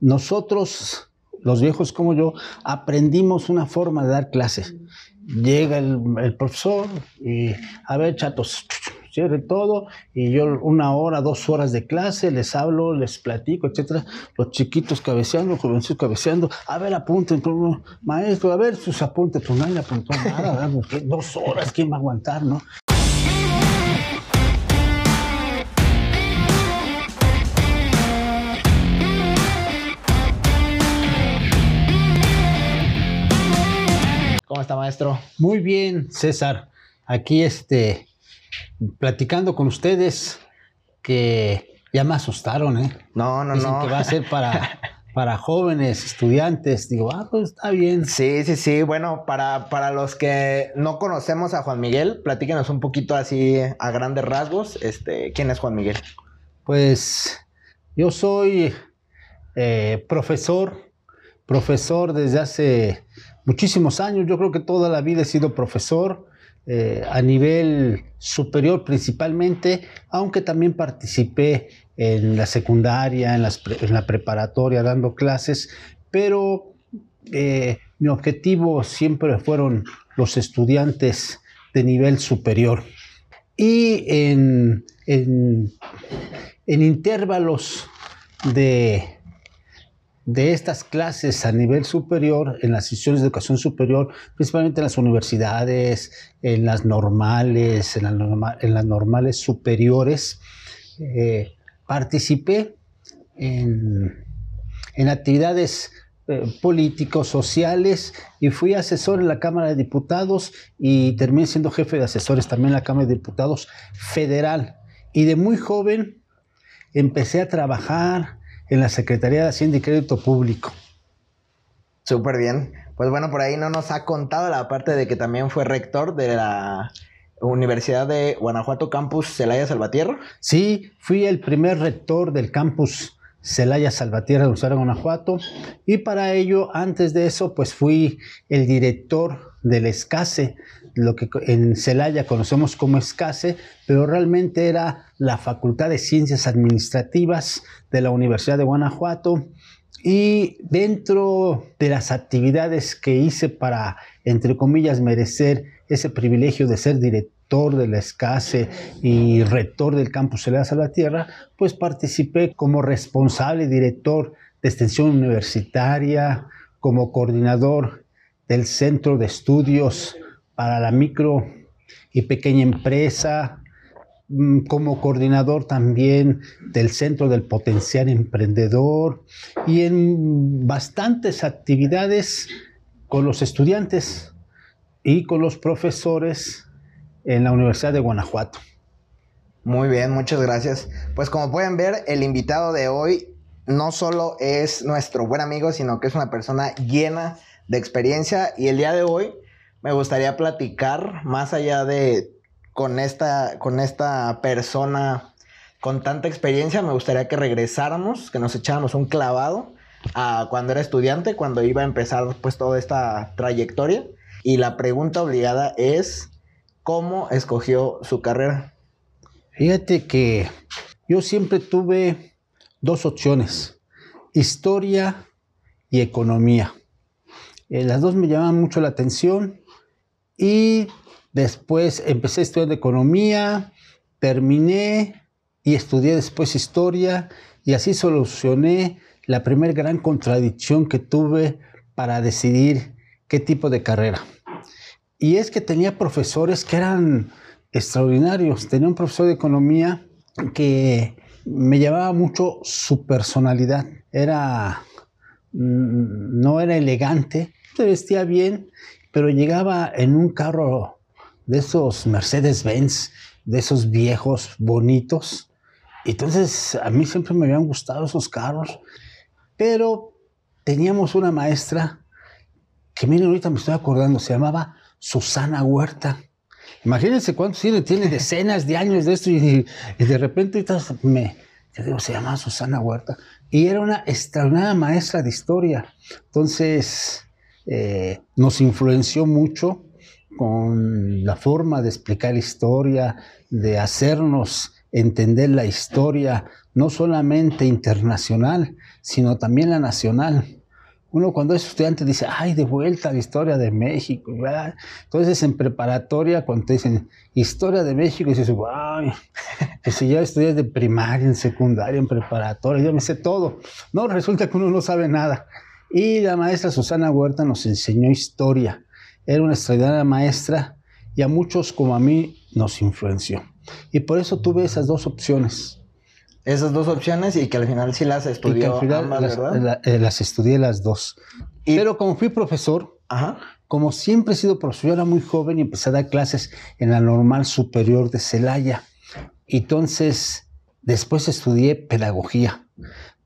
nosotros, los viejos como yo, aprendimos una forma de dar clases. Llega el, profesor y, a ver, chatos, cierre todo y yo una hora, dos horas de clase, les hablo, les platico, etcétera. Los chiquitos cabeceando, los jovencitos cabeceando, a ver, apunten, maestro, a ver sus apuntes, pues nadie apuntó nada, dos horas, ¿quién va a aguantar, no? ¿Cómo está, maestro? Muy bien, César. Aquí este, platicando con ustedes que ya me asustaron, ¿eh? No, no, Dicen no. que va a ser para, para jóvenes, estudiantes. Digo, ah, pues está bien. Sí, sí, sí. Bueno, para, para los que no conocemos a Juan Miguel, platíquenos un poquito así a grandes rasgos. Este, ¿quién es Juan Miguel? Pues yo soy eh, profesor, profesor desde hace muchísimos años. Yo creo que toda la vida he sido profesor. Eh, a nivel superior principalmente, aunque también participé en la secundaria, en, la preparatoria dando clases, pero eh, mi objetivo siempre fueron los estudiantes de nivel superior. Y en, en- en intervalos de, de estas clases a nivel superior, en las instituciones de educación superior, principalmente en las universidades, en las normales, en, las normales superiores, eh, participé en, en actividades eh, políticos, sociales, y fui asesor en la Cámara de Diputados y terminé siendo jefe de asesores también en la Cámara de Diputados federal. Y de muy joven empecé a trabajar en la Secretaría de Hacienda y Crédito Público. Súper bien. Pues bueno, por ahí no nos ha contado la parte de que también fue rector de la Universidad de Guanajuato Campus Celaya Salvatierra. Sí, fui el primer rector del campus Celaya Salvatierra de Universidad de Guanajuato y para ello, antes de eso, pues fui el director del ESCASE, lo que en Celaya conocemos como ESCASE, pero realmente era la Facultad de Ciencias Administrativas de la Universidad de Guanajuato. Y dentro de las actividades que hice para, entre comillas, merecer ese privilegio de ser director de la ESCASE y rector del campus Celaya Salvatierra, pues participé como responsable director de extensión universitaria, como coordinador del Centro de Estudios para la Micro y Pequeña Empresa, mm, como coordinador también del Centro del Potencial Emprendedor y en bastantes actividades con los estudiantes y con los profesores en la Universidad de Guanajuato. Muy bien, muchas gracias. Pues como pueden ver, el invitado de hoy no solo es nuestro buen amigo, sino que es una persona llena de experiencia y el día de hoy me gustaría platicar más allá de con esta con esta persona con tanta experiencia, me gustaría que regresáramos, que nos echáramos un clavado a cuando era estudiante, cuando iba a empezar pues toda esta trayectoria y la pregunta obligada es ¿cómo escogió su carrera? Fíjate que yo siempre tuve dos opciones, historia y economía. Eh, las dos me llamaban mucho la atención y después empecé a estudiar economía, terminé y estudié después historia y así solucioné la primera gran contradicción que tuve para decidir qué tipo de carrera. Y es que tenía profesores que eran extraordinarios. Tenía un profesor de economía que me llamaba mucho su personalidad. Era, mm, no era elegante, se vestía bien, pero llegaba en un carro de esos Mercedes-Benz, de esos viejos, bonitos. Entonces, a mí siempre me habían gustado esos carros, pero teníamos una maestra que, miren, ahorita me estoy acordando, se llamaba Susana Huerta. Imagínense cuántos tiene, tiene decenas de años de esto y, de repente me, digo, se llama Susana Huerta. Y era una extraordinaria maestra de historia. Entonces, eh, nos influenció mucho con la forma de explicar historia, de hacernos entender la historia, no solamente internacional, sino también la nacional. Uno cuando es estudiante dice, ay, de vuelta a la historia de México. ¿verdad? Entonces en preparatoria, cuando te dicen historia de México, dices, wow, que si ya estudias de primaria, en secundaria, en preparatoria, yo me sé todo. No, resulta que uno no sabe nada. Y la maestra Susana Huerta nos enseñó historia. Era una extraordinaria maestra y a muchos como a mí nos influenció. Y por eso tuve esas dos opciones esas dos opciones y que al final sí las estudió ambas, las, ¿verdad? Eh, las estudié las dos. Pero como fui profesor, como siempre he sido profesor, yo era muy joven y empecé a dar clases en la normal superior de Celaya. Entonces, después estudié pedagogía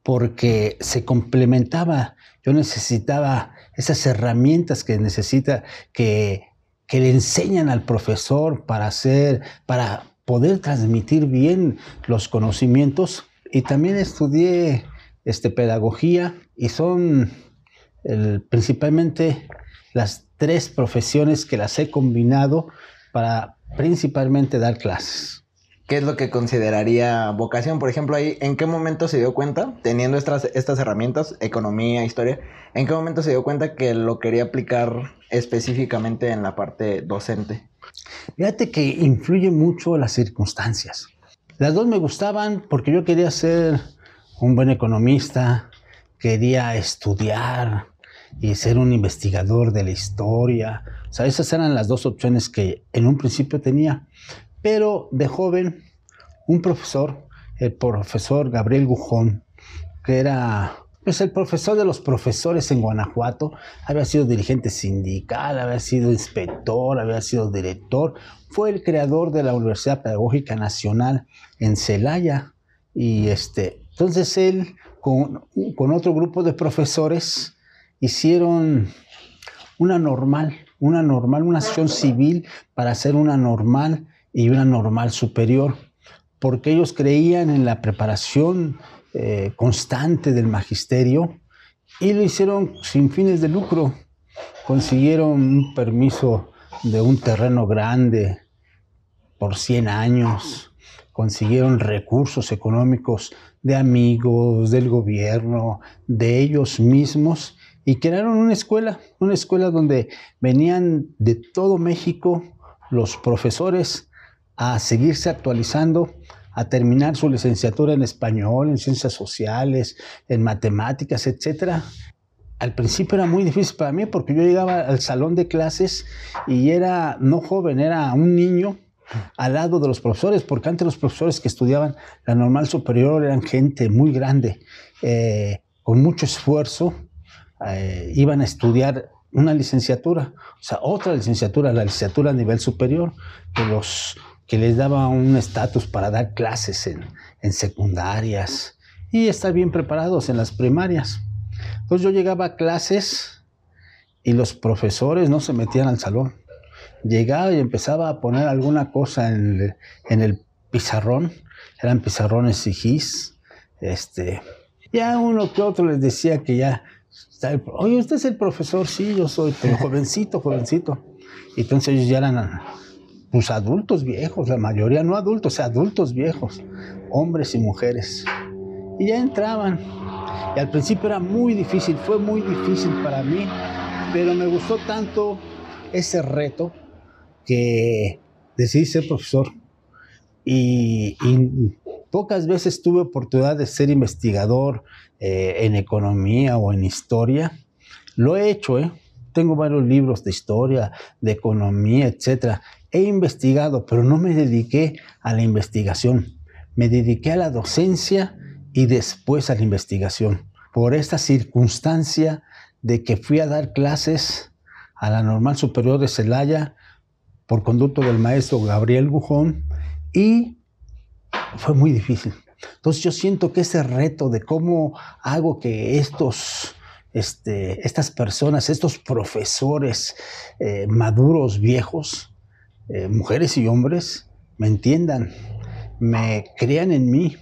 porque se complementaba. Yo necesitaba esas herramientas que necesita, que, que le enseñan al profesor para hacer, para poder transmitir bien los conocimientos. Y también estudié este, pedagogía y son principalmente las tres profesiones que las he combinado para principalmente dar clases. ¿Qué es lo que consideraría vocación? Por ejemplo, ahí, ¿en qué momento se dio cuenta, teniendo estas, estas herramientas, economía, historia, en qué momento se dio cuenta que lo quería aplicar específicamente en la parte docente? Fíjate que influye mucho las circunstancias. Las dos me gustaban porque yo quería ser un buen economista, quería estudiar y ser un investigador de la historia. O sea, esas eran las dos opciones que en un principio tenía. Pero de joven, un profesor, el profesor Gabriel Gujón, que era pues el profesor de los profesores en Guanajuato había sido dirigente sindical, había sido inspector, había sido director, fue el creador de la Universidad Pedagógica Nacional en Celaya. Y este, entonces él, con, con otro grupo de profesores, hicieron una normal, una normal, una acción civil para hacer una normal y una normal superior, porque ellos creían en la preparación eh, constante del magisterio y lo hicieron sin fines de lucro. Consiguieron un permiso de un terreno grande por 100 años, consiguieron recursos económicos de amigos, del gobierno, de ellos mismos y crearon una escuela, una escuela donde venían de todo México los profesores a seguirse actualizando a terminar su licenciatura en español, en ciencias sociales, en matemáticas, etc. Al principio era muy difícil para mí porque yo llegaba al salón de clases y era no joven, era un niño al lado de los profesores, porque antes los profesores que estudiaban la normal superior eran gente muy grande, eh, con mucho esfuerzo, eh, iban a estudiar una licenciatura, o sea, otra licenciatura, la licenciatura a nivel superior, que los que les daba un estatus para dar clases en, secundarias y estar bien preparados en las primarias. Entonces yo llegaba a clases y los profesores no se metían al salón. Llegaba y empezaba a poner alguna cosa en el, pizarrón. Eran pizarrones y gis. Este, ya uno que otro les decía que ya, oye, usted es el profesor, sí, yo soy, pero jovencito, jovencito. Entonces ellos ya eran pues adultos viejos, la mayoría no adultos, adultos viejos, hombres y mujeres. Y ya entraban. Y al principio era muy difícil, fue muy difícil para mí, pero me gustó tanto ese reto que decidí ser profesor. Y, pocas veces tuve oportunidad de ser investigador eh, en economía o en historia. Lo he hecho, ¿eh? Tengo varios libros de historia, de economía, etcétera he investigado, pero no me dediqué a la investigación. Me dediqué a la docencia y después a la investigación. Por esta circunstancia de que fui a dar clases a la Normal Superior de Celaya por conducto del maestro Gabriel Gujón y fue muy difícil. Entonces yo siento que ese reto de cómo hago que estos, este, estas personas, estos profesores eh, maduros, viejos, eh, mujeres y hombres me entiendan, me crean en mí.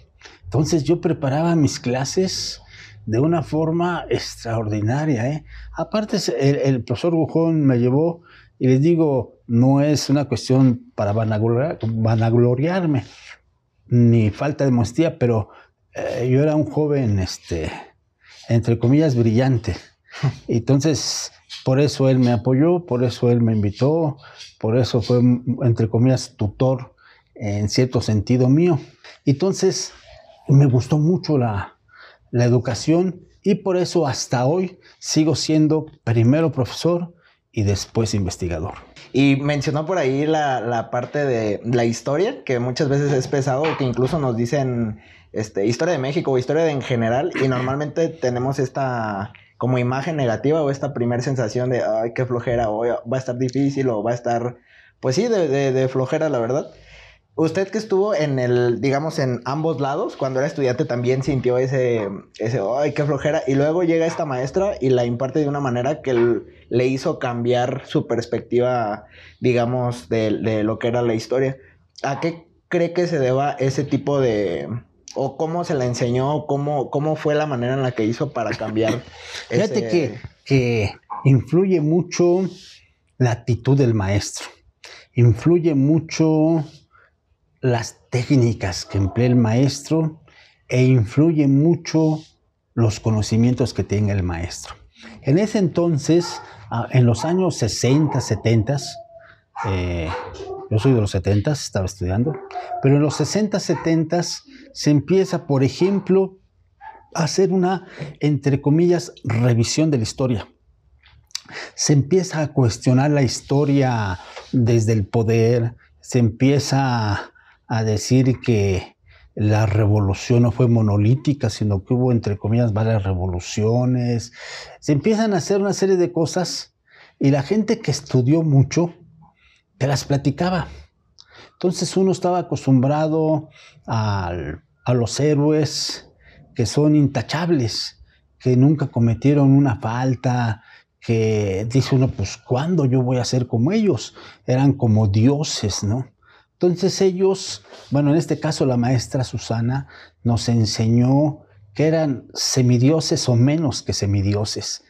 Entonces yo preparaba mis clases de una forma extraordinaria. ¿eh? Aparte, el, profesor Gujón me llevó, y les digo, no es una cuestión para vanagloriarme, ni falta de modestia, pero eh, yo era un joven este, entre comillas, brillante. Entonces, por eso él me apoyó, por eso él me invitó, por eso fue, entre comillas, tutor en cierto sentido mío. Entonces, me gustó mucho la, la educación y por eso hasta hoy sigo siendo primero profesor y después investigador. Y mencionó por ahí la, la, parte de la historia, que muchas veces es pesado, que incluso nos dicen este, historia de México o historia en general, y normalmente tenemos esta como imagen negativa o esta primera sensación de, ay, qué flojera, o va a estar difícil, o va a estar, pues sí, de, de, de flojera, la verdad. Usted que estuvo en el, digamos, en ambos lados, cuando era estudiante también sintió ese, ese, ay, qué flojera. Y luego llega esta maestra y la imparte de una manera que le hizo cambiar su perspectiva, digamos, de, de, lo que era la historia. ¿A qué cree que se deba ese tipo de, o cómo se la enseñó, cómo, cómo fue la manera en la que hizo para cambiar? Fíjate que, que influye mucho la actitud del maestro. Influye mucho las técnicas que emplea el maestro e influye mucho los conocimientos que tenga el maestro. En ese entonces, en los años 60, 70, eh, yo soy de los 70, estaba estudiando, pero en los 60, 70 se empieza, por ejemplo, a hacer una, entre comillas, revisión de la historia. Se empieza a cuestionar la historia desde el poder, se empieza a decir que la revolución no fue monolítica, sino que hubo, entre comillas, varias revoluciones. Se empiezan a hacer una serie de cosas y la gente que estudió mucho te las platicaba. Entonces uno estaba acostumbrado a, a los héroes que son intachables, que nunca cometieron una falta, que dice uno, pues ¿cuándo yo voy a ser como ellos? Eran como dioses, ¿no? Entonces ellos, bueno, en este caso la maestra Susana nos enseñó que eran semidioses o menos que semidioses.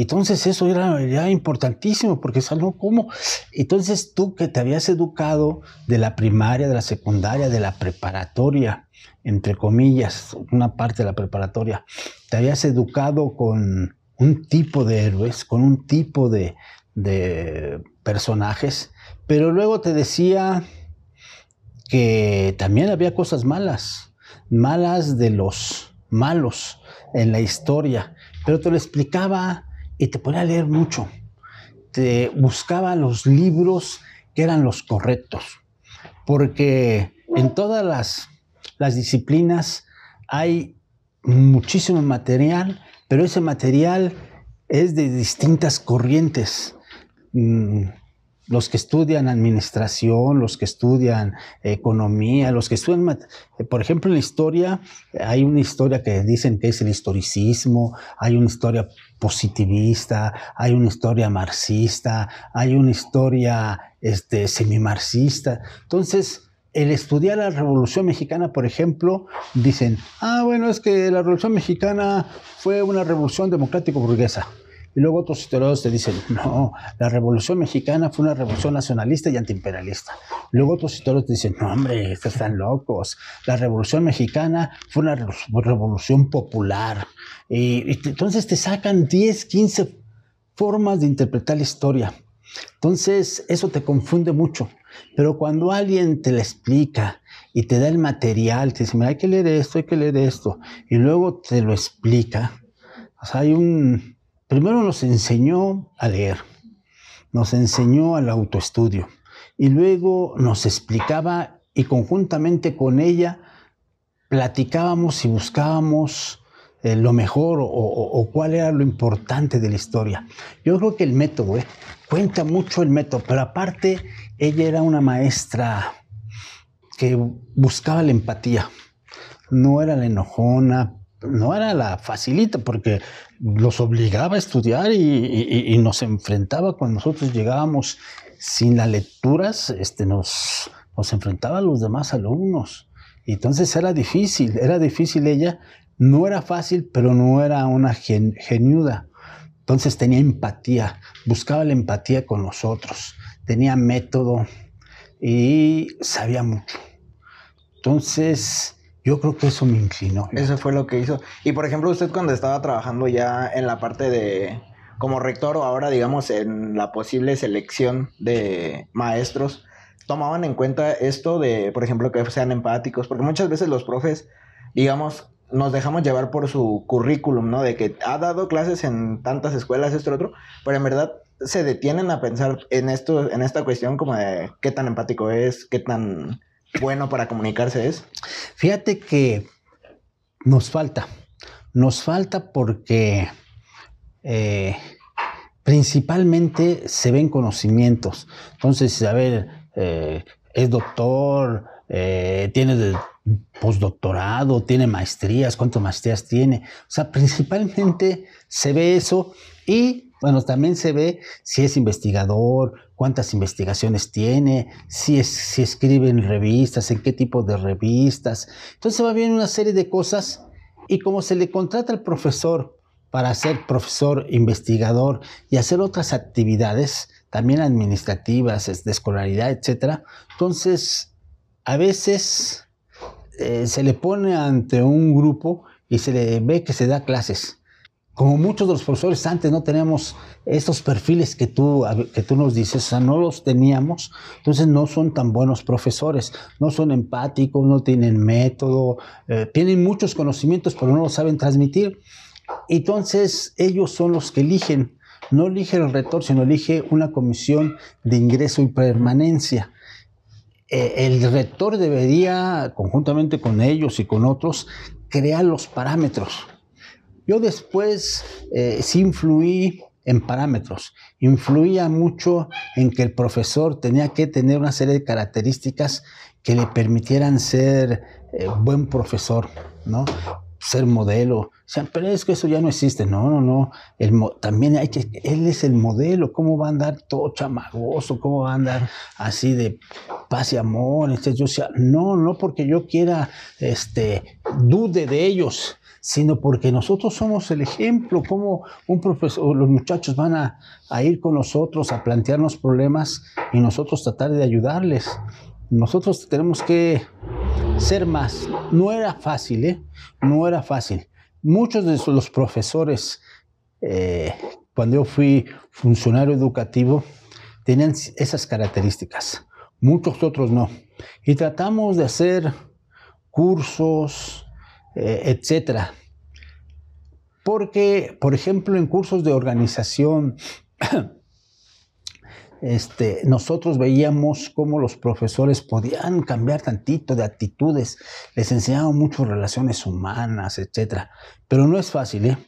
Entonces eso era, importantísimo porque ¿no? ¿cómo? Entonces tú que te habías educado de la primaria, de la secundaria, de la preparatoria, entre comillas, una parte de la preparatoria, te habías educado con un tipo de héroes, con un tipo de, de personajes, pero luego te decía que también había cosas malas, malas de los malos en la historia, pero te lo explicaba y te ponía a leer mucho. Te buscaba los libros que eran los correctos, porque en todas las, las disciplinas hay muchísimo material, pero ese material es de distintas corrientes. Mm, los que estudian administración, los que estudian economía, los que estudian, eh, por ejemplo, en la historia, hay una historia que dicen que es el historicismo, hay una historia positivista, hay una historia marxista, hay una historia este, semimarxista. Entonces, el estudiar la Revolución Mexicana, por ejemplo, dicen, ah, bueno, es que la Revolución Mexicana fue una revolución democrático burguesa. Y luego otros historiadores te dicen, no, la revolución mexicana fue una revolución nacionalista y antiimperialista. Luego otros historiadores te dicen, no, hombre, estos están locos. La revolución mexicana fue una revolución popular. Y, y entonces te sacan 10, 15 formas de interpretar la historia. Entonces, eso te confunde mucho. Pero cuando alguien te la explica y te da el material, te dice, mira, hay que leer esto, hay que leer esto, y luego te lo explica, o sea, hay un, Primero nos enseñó a leer, nos enseñó al autoestudio y luego nos explicaba y conjuntamente con ella platicábamos y buscábamos eh, lo mejor o, cuál era lo importante de la historia. Yo creo que el método, eh, cuenta mucho el método, pero aparte ella era una maestra que buscaba la empatía, no era la enojona, no era la facilita porque los obligaba a estudiar y, nos enfrentaba cuando nosotros llegábamos sin las lecturas, este, nos, nos enfrentaba a los demás alumnos. Entonces era difícil, era difícil ella, no era fácil, pero no era una geniuda. Entonces tenía empatía, buscaba la empatía con nosotros, tenía método y sabía mucho. Entonces, Yo creo que eso me inclinó. Eso fue lo que hizo. Y por ejemplo, usted cuando estaba trabajando ya en la parte de como rector o ahora digamos en la posible selección de maestros, tomaban en cuenta esto de, por ejemplo, que sean empáticos, porque muchas veces los profes, digamos, nos dejamos llevar por su currículum, ¿no? De que ha dado clases en tantas escuelas, esto y otro, pero en verdad se detienen a pensar en esto, en esta cuestión como de qué tan empático es, qué tan bueno para comunicarse es. Fíjate que nos falta, nos falta porque eh, principalmente se ven conocimientos. Entonces, a ver, eh, es doctor, eh, tiene postdoctorado, tiene maestrías, cuántas maestrías tiene. O sea, principalmente se ve eso y, bueno, también se ve si es investigador, cuántas investigaciones tiene, si, es, si escribe en revistas, en qué tipo de revistas. Entonces va bien una serie de cosas y como se le contrata al profesor para ser profesor, investigador y hacer otras actividades, también administrativas, de escolaridad, etc. Entonces, a veces eh, se le pone ante un grupo y se le ve que se da clases. Como muchos de los profesores antes no tenemos estos perfiles que tú, que tú nos dices, o sea, no los teníamos, entonces no son tan buenos profesores, no son empáticos, no tienen método, eh, tienen muchos conocimientos, pero no los saben transmitir. Entonces ellos son los que eligen, no elige el rector, sino elige una comisión de ingreso y permanencia. Eh, el rector debería, conjuntamente con ellos y con otros, crear los parámetros yo después eh, sí influí en parámetros. Influía mucho en que el profesor tenía que tener una serie de características que le permitieran ser eh, buen profesor, ¿no? Ser modelo. O sea, pero es que eso ya no existe. No, no, no. El, también hay que. Él es el modelo. ¿Cómo va a andar todo chamagoso? ¿Cómo va a andar así de paz y amor? Entonces yo decía, no, no porque yo quiera, este, dude de ellos sino porque nosotros somos el ejemplo, como un profesor, los muchachos van a, ir con nosotros a plantearnos problemas y nosotros tratar de ayudarles. Nosotros tenemos que ser más. No era fácil, ¿eh? No era fácil. Muchos de los profesores, eh, cuando yo fui funcionario educativo, tenían esas características. Muchos otros no. Y tratamos de hacer cursos, eh, etcétera. Porque, por ejemplo, en cursos de organización, este, nosotros veíamos cómo los profesores podían cambiar tantito de actitudes, les enseñaban mucho relaciones humanas, etcétera. Pero no es fácil, ¿eh?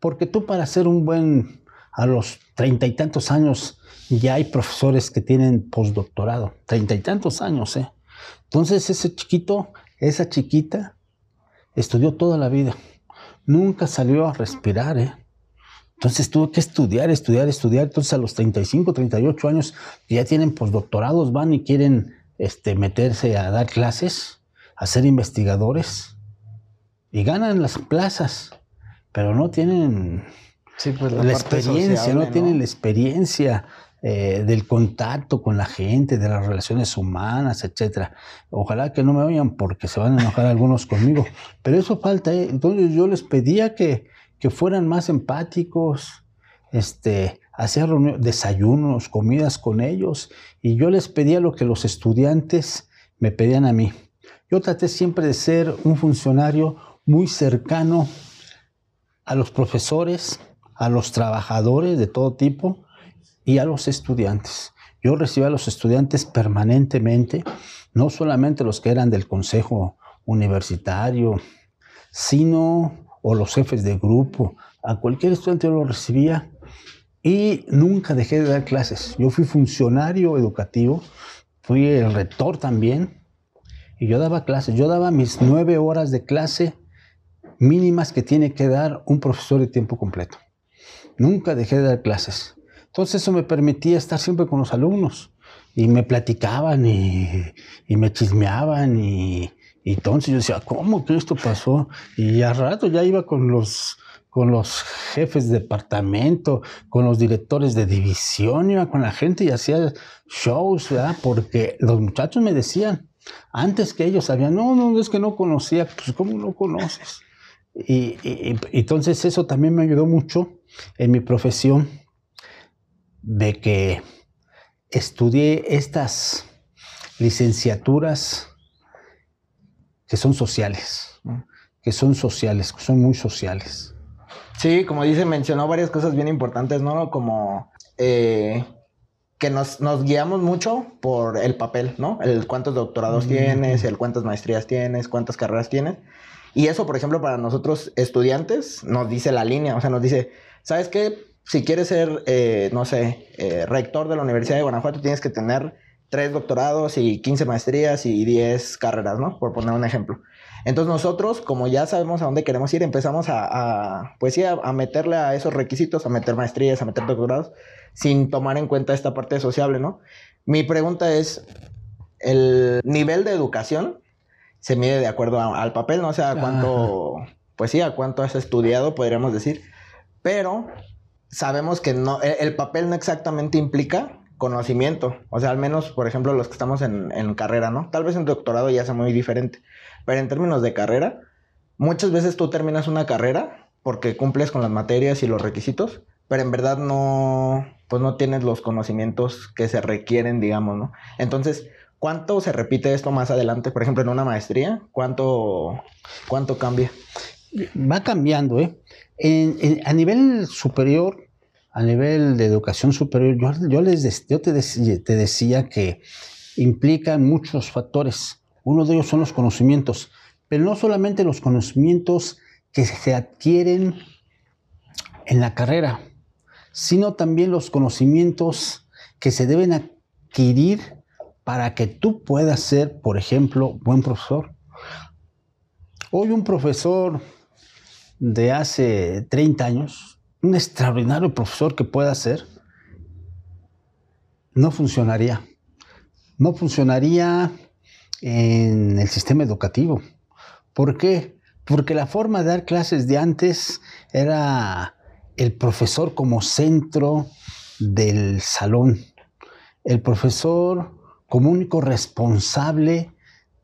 Porque tú para ser un buen, a los treinta y tantos años, ya hay profesores que tienen postdoctorado, treinta y tantos años, ¿eh? Entonces ese chiquito, esa chiquita, estudió toda la vida. Nunca salió a respirar, ¿eh? Entonces tuvo que estudiar, estudiar, estudiar. Entonces a los 35, 38 años ya tienen postdoctorados, van y quieren este, meterse a dar clases, a ser investigadores y ganan las plazas, pero no tienen pues, la, experiencia, no, tienen la experiencia eh, del contacto con la gente, de las relaciones humanas, etc. Ojalá que no me oigan porque se van a enojar algunos conmigo, pero eso falta. ¿eh? Entonces yo les pedía que, que fueran más empáticos, este, hacer desayunos, comidas con ellos, y yo les pedía lo que los estudiantes me pedían a mí. Yo traté siempre de ser un funcionario muy cercano a los profesores, a los trabajadores de todo tipo, y a los estudiantes. Yo recibía a los estudiantes permanentemente, no solamente los que eran del consejo universitario, sino o los jefes de grupo. A cualquier estudiante yo lo recibía y nunca dejé de dar clases. Yo fui funcionario educativo, fui el rector también y yo daba clases. Yo daba mis nueve horas de clase mínimas que tiene que dar un profesor de tiempo completo. Nunca dejé de dar clases. Entonces eso me permitía estar siempre con los alumnos y me platicaban y, me chismeaban y, entonces yo decía, ¿cómo que esto pasó? Y a rato ya iba con los, con los jefes de departamento, con los directores de división, iba con la gente y hacía shows, ¿verdad? Porque los muchachos me decían, Antes que ellos sabían, no, no, es que no conocía, pues ¿cómo no conoces? Y, entonces eso también me ayudó mucho en mi profesión de que estudié estas licenciaturas que son sociales, que son sociales, que son muy sociales. Sí, como dice, mencionó varias cosas bien importantes, ¿no? Como eh, que nos, guiamos mucho por el papel, ¿no? El cuántos doctorados mm. tienes, el cuántas maestrías tienes, cuántas carreras tienes. Y eso, por ejemplo, para nosotros estudiantes, nos dice la línea, o sea, nos dice, ¿sabes qué? Si quieres ser, eh, no sé, eh, rector de la Universidad de Guanajuato, tienes que tener tres doctorados y 15 maestrías y 10 carreras, ¿no? Por poner un ejemplo. Entonces nosotros, como ya sabemos a dónde queremos ir, empezamos a, pues sí, a, meterle a esos requisitos, a meter maestrías, a meter doctorados, sin tomar en cuenta esta parte sociable, ¿no? Mi pregunta es, ¿el nivel de educación se mide de acuerdo al papel, no o sea, cuánto, pues sí, a cuánto has estudiado, podríamos decir, pero sabemos que no, e, el, papel no exactamente implica conocimiento, o sea, al menos, por ejemplo, los que estamos en, en carrera, ¿no? Tal vez en doctorado ya sea muy diferente, pero en términos de carrera, muchas veces tú terminas una carrera porque cumples con las materias y los requisitos, pero en verdad no, pues no tienes los conocimientos que se requieren, digamos, ¿no? Entonces, ¿cuánto se repite esto más adelante? Por ejemplo, en una maestría, ¿cuánto, cuánto cambia? Va cambiando, ¿eh? A nivel superior, a nivel de educación superior, yo, les, yo te, te decía que implican muchos factores uno de ellos son los conocimientos, pero no solamente los conocimientos que se adquieren en la carrera, sino también los conocimientos que se deben adquirir para que tú puedas ser, por ejemplo, buen profesor. Hoy un profesor de hace 30 años, un extraordinario profesor que pueda ser, no funcionaría. No funcionaría en el sistema educativo. ¿Por qué? Porque la forma de dar clases de antes era el profesor como centro del salón, el profesor como único responsable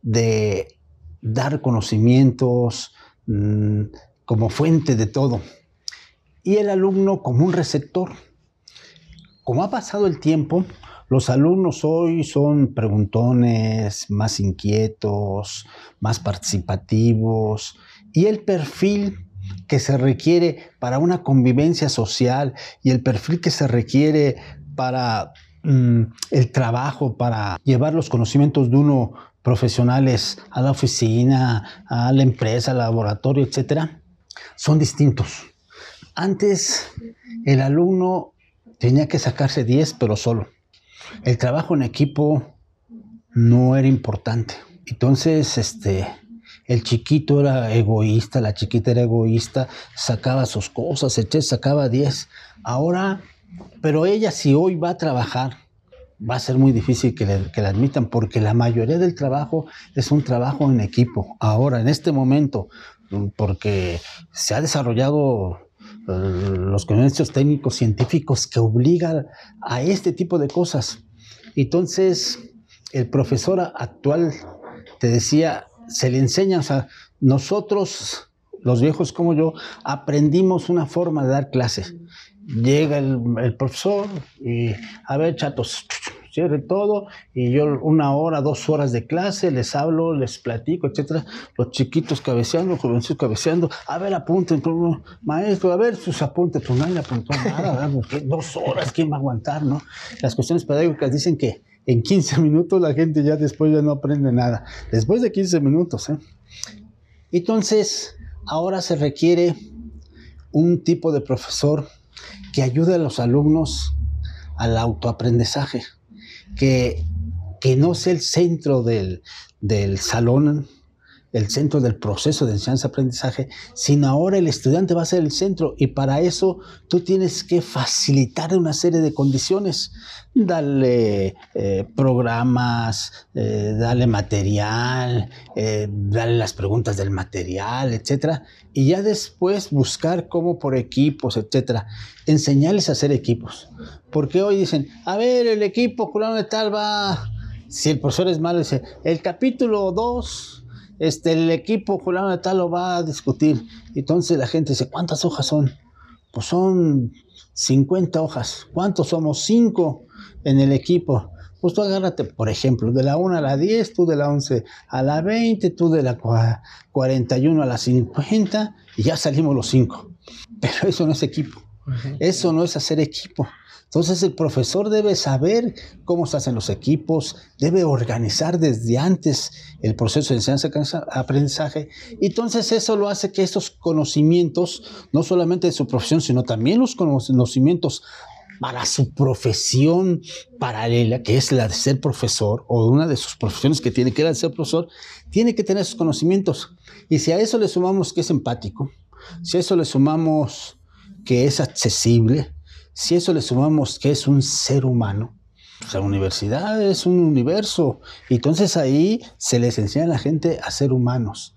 de dar conocimientos, mm, como fuente de todo, y el alumno como un receptor. Como ha pasado el tiempo, los alumnos hoy son preguntones, más inquietos, más participativos y el perfil que se requiere para una convivencia social y el perfil que se requiere para mm, el trabajo, para llevar los conocimientos de uno profesionales a la oficina, a la empresa, al laboratorio, etcétera, son distintos. Antes el alumno tenía que sacarse 10, pero solo el trabajo en equipo no era importante. Entonces, este, el chiquito era egoísta, la chiquita era egoísta, sacaba sus cosas, sacaba 10. Ahora, pero ella si hoy va a trabajar, va a ser muy difícil que, le, que la admitan porque la mayoría del trabajo es un trabajo en equipo. Ahora, en este momento, porque se ha desarrollado eh, los conocimientos técnicos científicos que obligan a este tipo de cosas. Entonces, el profesor actual te decía, se le enseña, o sea, nosotros, los viejos como yo, aprendimos una forma de dar clases. Llega el, el profesor y, a ver, chatos, cierre todo y yo una hora, dos horas de clase, les hablo, les platico, etcétera. Los chiquitos cabeceando, jovencitos cabeceando, a ver, apunten, maestro, a ver sus apuntes, pues nadie apuntó nada, dos horas, ¿quién va a aguantar, no? Las cuestiones pedagógicas dicen que en 15 minutos la gente ya después ya no aprende nada. Después de 15 minutos, ¿eh? Entonces, ahora se requiere un tipo de profesor que ayude a los alumnos al autoaprendizaje que, que no sea el centro del, del salón, el centro del proceso de enseñanza-aprendizaje, sino ahora el estudiante va a ser el centro y para eso tú tienes que facilitar una serie de condiciones, darle eh, programas, eh, darle material, eh, darle las preguntas del material, etcétera, y ya después buscar cómo por equipos, etcétera, enseñarles a hacer equipos, porque hoy dicen, a ver, el equipo fulano de tal va si el profesor es malo, dice, el capítulo 2, este, el equipo fulano de tal lo va a discutir. Entonces la gente dice, ¿cuántas hojas son? Pues son 50 hojas. ¿Cuántos somos? 5 en el equipo. Pues tú agárrate, por ejemplo, de la 1 a la 10, tú de la 11 a la 20, tú de la 41 a la 50 y ya salimos los 5. Pero eso no es equipo. Eso no es hacer equipo. Entonces el profesor debe saber cómo se hacen los equipos, debe organizar desde antes el proceso de enseñanza-aprendizaje. Entonces eso lo hace que esos conocimientos, no solamente de su profesión, sino también los conocimientos para su profesión paralela, que es la de ser profesor, o una de sus profesiones que tiene que ser profesor, tiene que tener esos conocimientos. Y si a eso le sumamos que es empático, si a eso le sumamos que es accesible, si eso le sumamos que es un ser humano, la universidad es un universo. Entonces ahí se les enseña a la gente a ser humanos,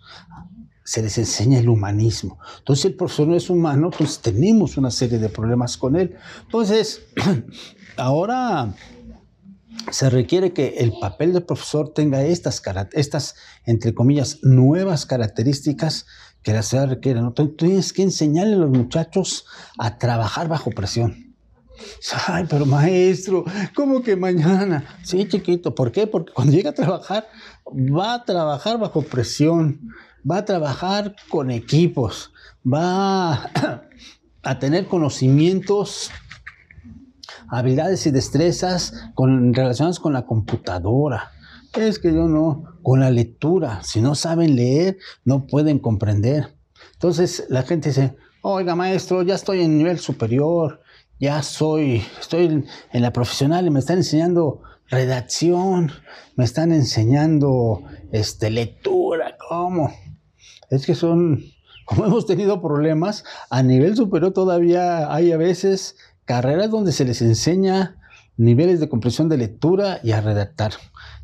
se les enseña el humanismo. Entonces el profesor no es humano, pues tenemos una serie de problemas con él. Entonces, ahora se requiere que el papel del profesor tenga estas, entre comillas, nuevas características que la ciudad requiere. Entonces tienes que enseñarle a los muchachos a trabajar bajo presión. Ay, pero maestro, ¿cómo que mañana? Sí, chiquito, ¿por qué? Porque cuando llega a trabajar, va a trabajar bajo presión va a trabajar con equipos, va a tener conocimientos, habilidades y destrezas con, relacionadas con la computadora. Es que yo no, con la lectura, si no saben leer, no pueden comprender. Entonces la gente dice, oiga maestro, ya estoy en nivel superior, ya soy, estoy en la profesional y me están enseñando redacción, me están enseñando este, lectura, ¿cómo? es que son, como hemos tenido problemas, a nivel superior todavía hay a veces carreras donde se les enseña niveles de comprensión de lectura y a redactar.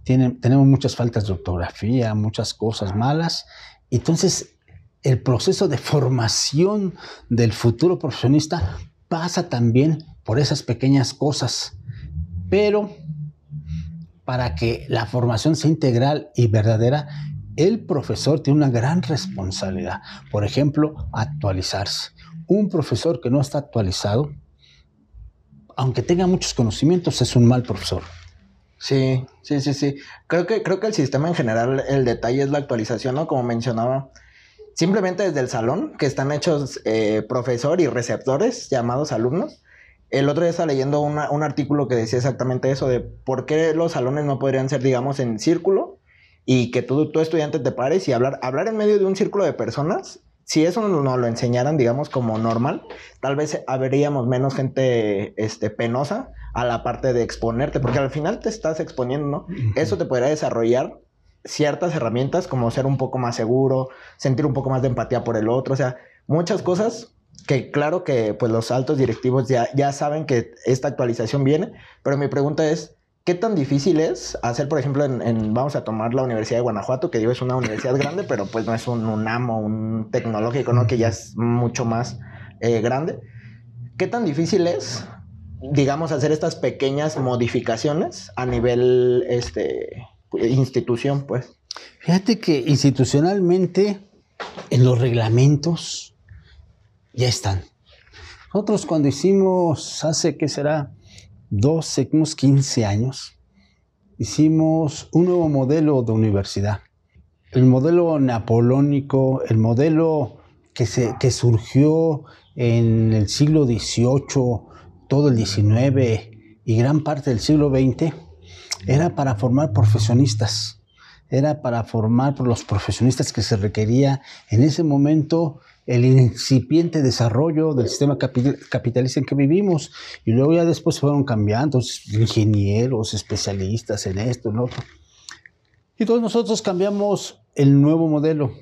tenemos muchas faltas de ortografía, muchas cosas malas. Entonces, el proceso de formación del futuro profesionista pasa también por esas pequeñas cosas. Pero para que la formación sea integral y verdadera, el profesor tiene una gran responsabilidad. Por ejemplo, actualizarse. Un profesor que no está actualizado, aunque tenga muchos conocimientos, es un mal profesor. Sí, sí, sí, sí. Creo que, creo que el sistema en general, el detalle es la actualización, ¿no? Como mencionaba, simplemente desde el salón, que están hechos eh, profesor y receptores llamados alumnos. El otro día estaba leyendo un artículo que decía exactamente eso, de por qué los salones no podrían ser, digamos, en círculo y que tú, tú estudiante te pares y hablar, hablar en medio de un círculo de personas, si eso nos lo enseñaran, digamos, como normal, tal vez habríamos menos gente este, penosa a la parte de exponerte, porque al final te estás exponiendo, ¿no? Eso te podría desarrollar ciertas herramientas como ser un poco más seguro, sentir un poco más de empatía por el otro, o sea, muchas cosas que claro que pues los altos directivos ya, ya saben que esta actualización viene, pero mi pregunta es, ¿Qué tan difícil es hacer, por ejemplo, en, vamos a tomar la Universidad de Guanajuato, que digo es una universidad grande, pero pues no es un UNAM o un tecnológico, ¿no? Que ya es mucho más eh, grande. ¿Qué tan difícil es, digamos, hacer estas pequeñas modificaciones a nivel este, institución, pues? Fíjate que institucionalmente en los reglamentos ya están. Nosotros cuando hicimos, hace, ¿qué será? 12, unos 15 años, hicimos un nuevo modelo de universidad. El modelo napoleónico, el modelo que, se, que surgió en el siglo XVIII, todo el XIX y gran parte del siglo XX, era para formar profesionistas, era para formar los profesionistas que se requería en ese momento el incipiente desarrollo del sistema capitalista en que vivimos. Y luego ya después fueron cambiando, ingenieros, especialistas en esto, en otro. Y todos nosotros cambiamos el nuevo modelo,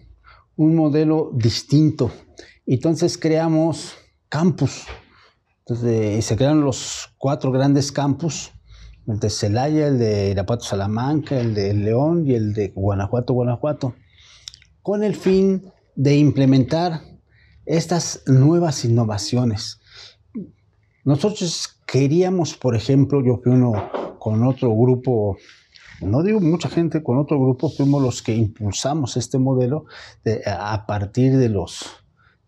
un modelo distinto. Entonces creamos campus. Entonces se crearon los cuatro grandes campus, el de Celaya, el de Irapuato Salamanca, el de León y el de Guanajuato, Guanajuato, con el fin de implementar estas nuevas innovaciones. Nosotros queríamos, por ejemplo, yo fui uno con otro grupo no digo mucha gente, con otro grupo fuimos los que impulsamos este modelo a partir de los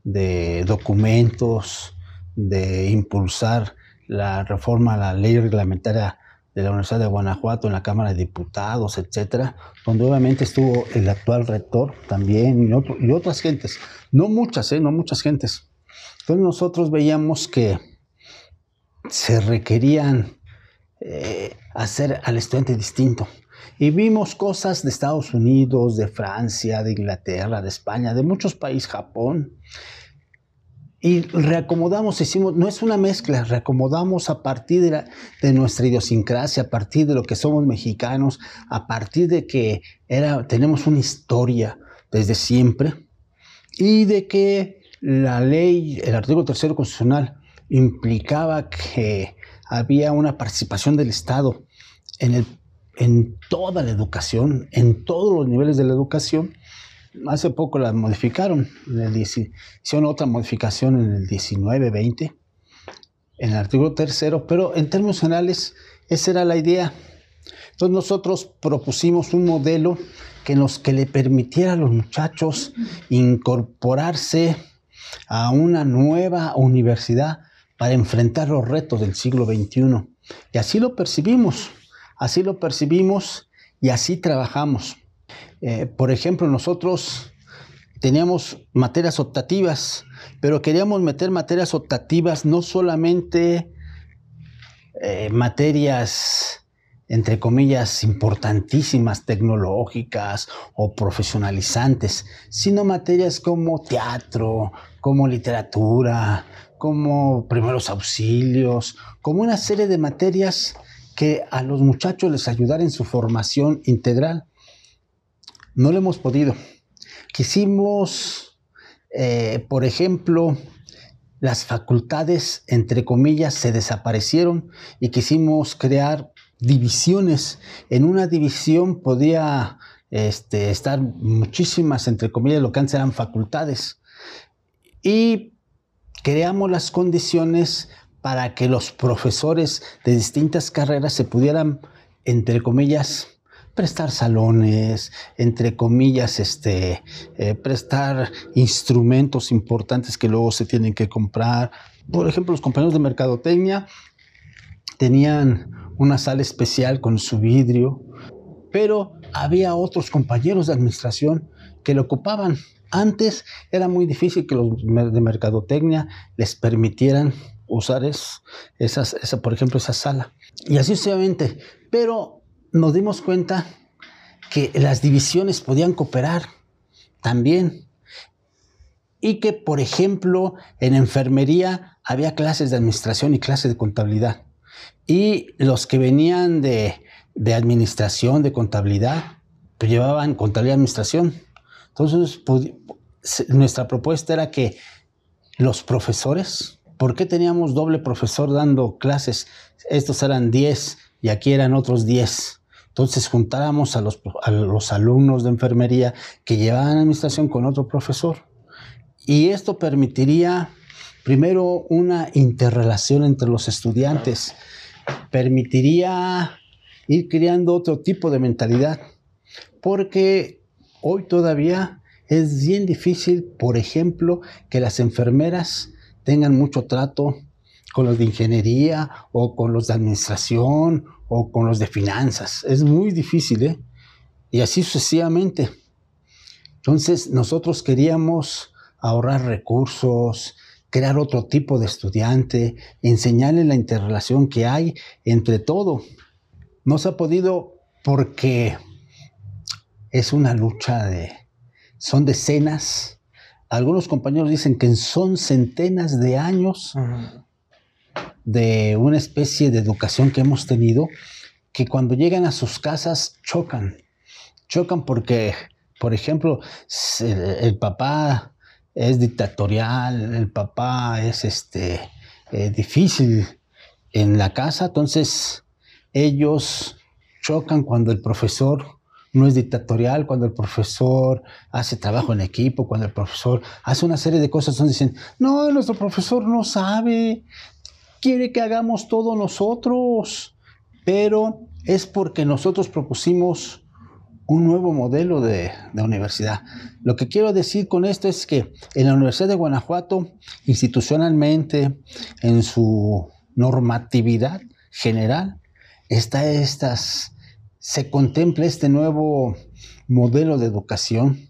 de documentos, de impulsar la reforma a la ley reglamentaria de la Universidad de Guanajuato en la Cámara de Diputados, etcétera, donde obviamente estuvo el actual rector también y, y otras gentes, no muchas, ¿eh? no muchas gentes. Entonces nosotros veíamos que se requerían eh, hacer al estudiante distinto. Y vimos cosas de Estados Unidos, de Francia, de Inglaterra, de España, de muchos países, Japón, y reacomodamos, hicimos, no es una mezcla, reacomodamos a partir de, de, nuestra idiosincrasia, a partir de lo que somos mexicanos, a partir de que era, tenemos una historia desde siempre y de que la ley, el artículo tercero constitucional, implicaba que había una participación del Estado en, el, en toda la educación, en todos los niveles de la educación, hace poco la modificaron, en el hicieron otra modificación en el 19-20, en el artículo tercero, pero en términos generales esa era la idea. Entonces nosotros propusimos un modelo que, nos, que le permitiera a los muchachos incorporarse a una nueva universidad para enfrentar los retos del siglo XXI. Y así lo percibimos, así lo percibimos y así trabajamos. Eh, por ejemplo, nosotros teníamos materias optativas, pero queríamos meter materias optativas no solamente eh, materias entre comillas, importantísimas, tecnológicas o profesionalizantes, sino materias como teatro, como literatura, como primeros auxilios, como una serie de materias que a los muchachos les ayudara en su formación integral. No lo hemos podido. Quisimos, eh, por ejemplo, las facultades, entre comillas, se desaparecieron y quisimos crear divisiones. En una división podía este, estar muchísimas, entre comillas, lo que antes eran facultades. Y creamos las condiciones para que los profesores de distintas carreras se pudieran, entre comillas, prestar salones, entre comillas, este, eh, prestar instrumentos importantes que luego se tienen que comprar. Por ejemplo, los compañeros de mercadotecnia tenían una sala especial con su vidrio, pero había otros compañeros de administración que lo ocupaban. Antes era muy difícil que los de mercadotecnia les permitieran usar esas, esa, por ejemplo, esa sala. Y así sucesivamente. Pero nos dimos cuenta que las divisiones podían cooperar también. Y que, por ejemplo, en enfermería había clases de administración y clases de contabilidad. Y los que venían de, administración, de contabilidad, pues llevaban contabilidad y administración. Entonces, nuestra propuesta era que los profesores, ¿por qué teníamos doble profesor dando clases? Estos eran 10 y aquí eran otros 10. Entonces juntáramos a los, a los alumnos de enfermería que llevaban administración con otro profesor. Y esto permitiría, primero, una interrelación entre los estudiantes, permitiría ir creando otro tipo de mentalidad, porque hoy todavía es bien difícil, por ejemplo, que las enfermeras tengan mucho trato con los de ingeniería o con los de administración o con los de finanzas. Es muy difícil, ¿eh? Y así sucesivamente. Entonces nosotros queríamos ahorrar recursos, crear otro tipo de estudiante, enseñarle la interrelación que hay entre todo. No se ha podido porque es una lucha de, son decenas, algunos compañeros dicen que son centenas de años de una especie de educación que hemos tenido, que cuando llegan a sus casas chocan. Chocan porque, por ejemplo, el, papá es dictatorial, el papá es este, eh, difícil en la casa, entonces ellos chocan cuando el profesor no es dictatorial, cuando el profesor hace trabajo en equipo, cuando el profesor hace una serie de cosas, donde dicen, no, nuestro profesor no sabe, quiere que hagamos todo nosotros, pero es porque nosotros propusimos un nuevo modelo de, universidad. Lo que quiero decir con esto es que en la Universidad de Guanajuato, institucionalmente, en su normatividad general, está estas, se contempla este nuevo modelo de educación,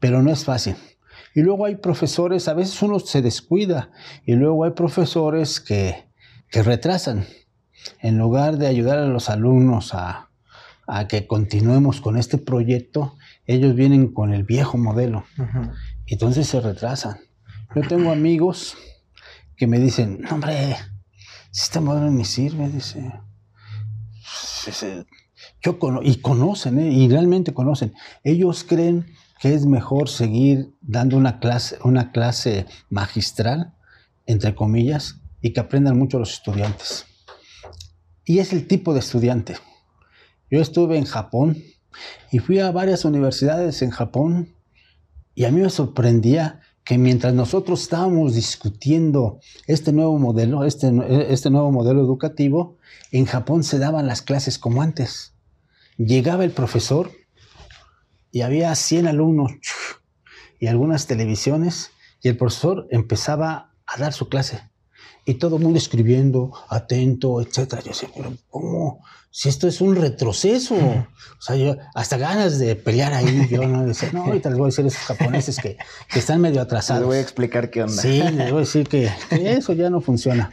pero no es fácil. Y luego hay profesores, a veces uno se descuida, y luego hay profesores que, que retrasan. En lugar de ayudar a los alumnos a, a que continuemos con este proyecto, ellos vienen con el viejo modelo. Entonces se retrasan. Yo tengo amigos que me dicen, hombre, este modelo ni sirve, dice. Yo y conocen, ¿eh? y realmente conocen. Ellos creen que es mejor seguir dando una clase, una clase magistral, entre comillas, y que aprendan mucho los estudiantes. Y es el tipo de estudiante. Yo estuve en Japón y fui a varias universidades en Japón y a mí me sorprendía que mientras nosotros estábamos discutiendo este nuevo modelo, este, este nuevo modelo educativo, en Japón se daban las clases como antes. Llegaba el profesor y había 100 alumnos y algunas televisiones y el profesor empezaba a dar su clase y todo el mundo escribiendo, atento, etcétera. Yo decía, pero ¿cómo? Si esto es un retroceso. O sea, yo hasta ganas de pelear ahí, yo no decía, no, ahorita les voy a decir a esos japoneses que, que, están medio atrasados. Les voy a explicar qué onda. Sí, les voy a decir que, eso ya no funciona.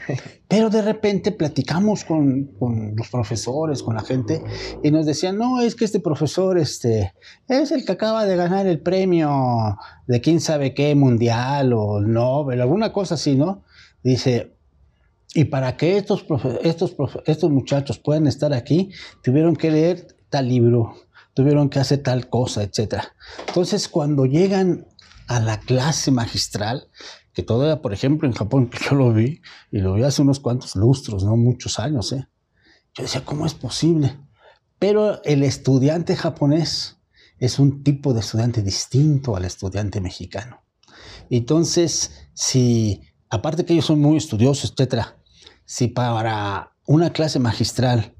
Pero de repente platicamos con, con, los profesores, con la gente, y nos decían, no, es que este profesor este, es el que acaba de ganar el premio de quién sabe qué mundial o Nobel, alguna cosa así, ¿no? Dice, y para que estos, estos, estos muchachos puedan estar aquí, tuvieron que leer tal libro, tuvieron que hacer tal cosa, etc. Entonces, cuando llegan a la clase magistral, que todavía, por ejemplo, en Japón, yo lo vi, y lo vi hace unos cuantos lustros, no muchos años, ¿eh? yo decía, ¿cómo es posible? Pero el estudiante japonés es un tipo de estudiante distinto al estudiante mexicano. Entonces, si, aparte que ellos son muy estudiosos, etcétera, si para una clase magistral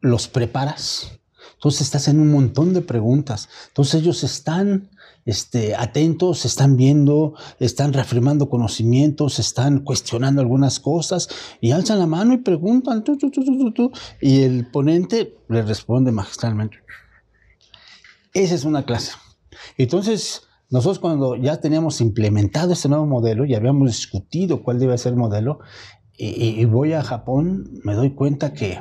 los preparas, entonces estás en un montón de preguntas. Entonces ellos están este, atentos, están viendo, están reafirmando conocimientos, están cuestionando algunas cosas y alzan la mano y preguntan. y el ponente le responde magistralmente. Esa es una clase. Entonces, nosotros cuando ya teníamos implementado este nuevo modelo y habíamos discutido cuál debe ser el modelo, y, voy a Japón, me doy cuenta que,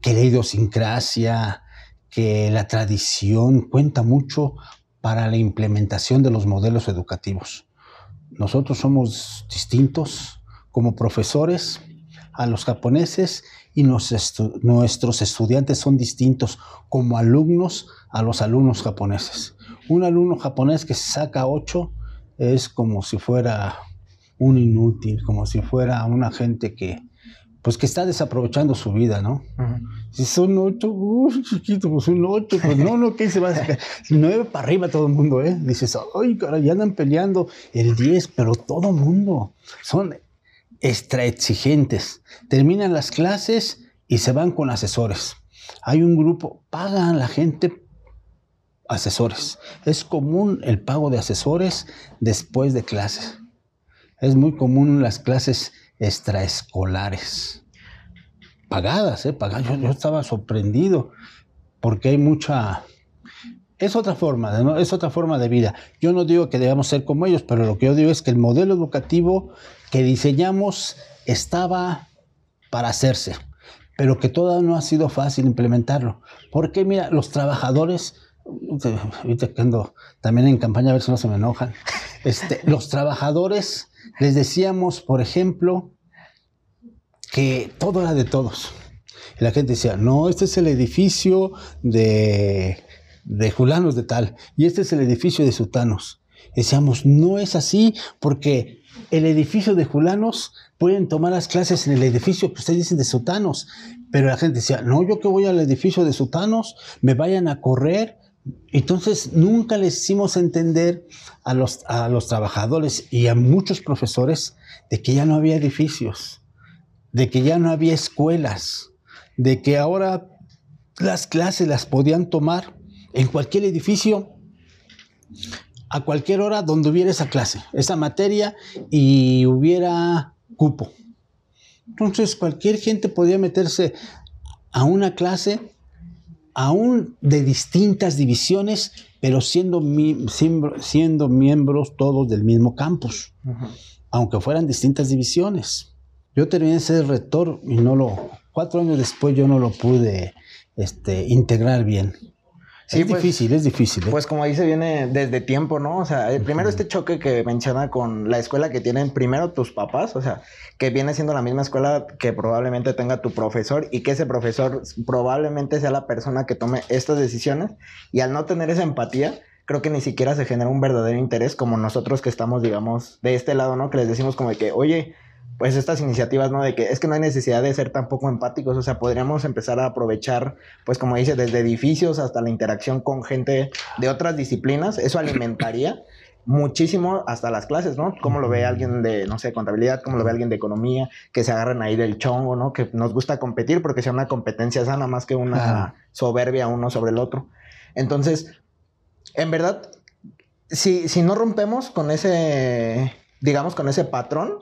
que la idiosincrasia, que la tradición cuenta mucho para la implementación de los modelos educativos. Nosotros somos distintos como profesores a los japoneses y nuestros estudiantes son distintos como alumnos a los alumnos japoneses. Un alumno japonés que saca 8 es como si fuera un inútil, como si fuera una gente que, pues que está desaprovechando su vida, ¿no? Si son ocho, uy, chiquito, pues un ocho, pues no, no, ¿qué se va a sacar? Nueve para arriba todo el mundo, ¿eh? Dices, ay, caray, ya andan peleando el diez, pero todo el mundo. Son extra exigentes. Terminan las clases y se van con asesores. Hay un grupo, pagan la gente asesores. Es común el pago de asesores después de clases es muy común en las clases extraescolares. Pagadas, ¿eh? Pagadas. Yo, estaba sorprendido porque hay mucha... Es otra forma, ¿no? es otra forma de vida. Yo no digo que debamos ser como ellos, pero lo que yo digo es que el modelo educativo que diseñamos estaba para hacerse, pero que todavía no ha sido fácil implementarlo. Porque mira, los trabajadores ahorita que ando también en campaña a ver si no se me enojan. Este, los trabajadores les decíamos, por ejemplo, que todo era de todos. Y la gente decía, no, este es el edificio de, de Julanos de tal, y este es el edificio de Sutanos. Decíamos, no es así, porque el edificio de Julanos pueden tomar las clases en el edificio que ustedes dicen de Sutanos. Pero la gente decía, no, yo que voy al edificio de Sutanos, me vayan a correr entonces, nunca les hicimos entender a los, a los trabajadores y a muchos profesores de que ya no había edificios, de que ya no había escuelas, de que ahora las clases las podían tomar en cualquier edificio a cualquier hora donde hubiera esa clase, esa materia y hubiera cupo. Entonces cualquier gente podía meterse a una clase, aún de distintas divisiones, pero siendo, siendo, miembros todos del mismo campus, aunque fueran distintas divisiones. Yo terminé de ser rector y no lo, cuatro años después yo no lo pude este, integrar bien es pues, difícil, es difícil. ¿eh? Pues como dice, viene desde tiempo, ¿no? O sea, primero este choque que menciona con la escuela que tienen primero tus papás, o sea, que viene siendo la misma escuela que probablemente tenga tu profesor y que ese profesor probablemente sea la persona que tome estas decisiones y al no tener esa empatía, creo que ni siquiera se genera un verdadero interés como nosotros que estamos, digamos, de este lado, ¿no? Que les decimos como de que, oye, pues estas iniciativas, ¿no? De que es que no hay necesidad de ser tampoco empáticos, o sea, podríamos empezar a aprovechar, pues como dice, desde edificios hasta la interacción con gente de otras disciplinas, eso alimentaría muchísimo hasta las clases, ¿no? Cómo lo ve alguien de, no sé, contabilidad, cómo lo ve alguien de economía, que se agarren ahí del chongo, ¿no? Que nos gusta competir porque sea una competencia sana más que una soberbia uno sobre el otro. Entonces, en verdad, si, si no rompemos con ese, digamos, con ese patrón,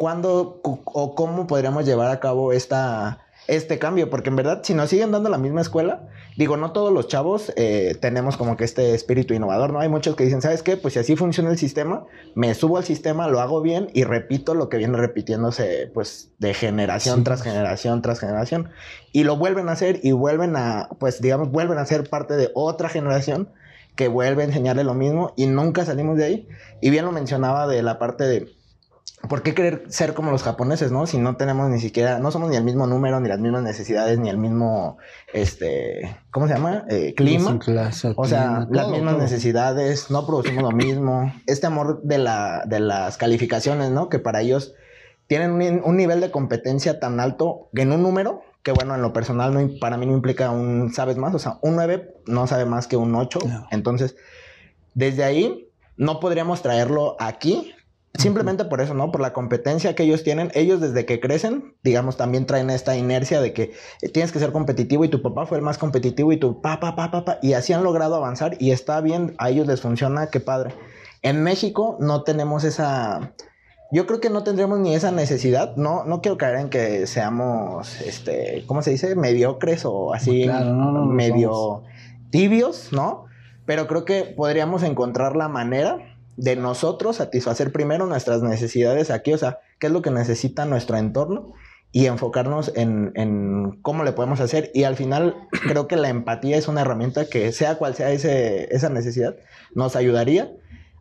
¿cuándo o cómo podríamos llevar a cabo esta, este cambio? Porque en verdad, si nos siguen dando la misma escuela, digo, no todos los chavos eh, tenemos como que este espíritu innovador, ¿no? Hay muchos que dicen, ¿sabes qué? Pues si así funciona el sistema, me subo al sistema, lo hago bien y repito lo que viene repitiéndose, pues, de generación tras generación tras generación. Y lo vuelven a hacer y vuelven a, pues, digamos, vuelven a ser parte de otra generación que vuelve a enseñarle lo mismo y nunca salimos de ahí. Y bien lo mencionaba de la parte de ¿por qué querer ser como los japoneses, no? Si no tenemos ni siquiera, no somos ni el mismo número, ni las mismas necesidades, ni el mismo, este, ¿cómo se llama? Eh, clima. o sea, las mismas necesidades, no producimos lo mismo. Este amor de, la, de las calificaciones, ¿no? Que para ellos tienen un, nivel de competencia tan alto en un número que bueno, en lo personal no, para mí no implica un sabes más, o sea, un 9 no sabe más que un 8. Entonces, desde ahí no podríamos traerlo aquí Simplemente por eso, ¿no? Por la competencia que ellos tienen. Ellos desde que crecen, digamos, también traen esta inercia de que eh, tienes que ser competitivo y tu papá fue el más competitivo y tu papá, papá, papá. Y así han logrado avanzar y está bien, a ellos les funciona, qué padre. En México no tenemos esa... Yo creo que no tendremos ni esa necesidad. No, no quiero caer en que seamos, este, ¿cómo se dice? Mediocres o así, medio tibios, ¿no? Pero creo que podríamos encontrar la manera de nosotros satisfacer primero nuestras necesidades aquí, o sea, qué es lo que necesita nuestro entorno y enfocarnos en, cómo le podemos hacer. Y al final creo que la empatía es una herramienta que sea cual sea ese, esa necesidad, nos ayudaría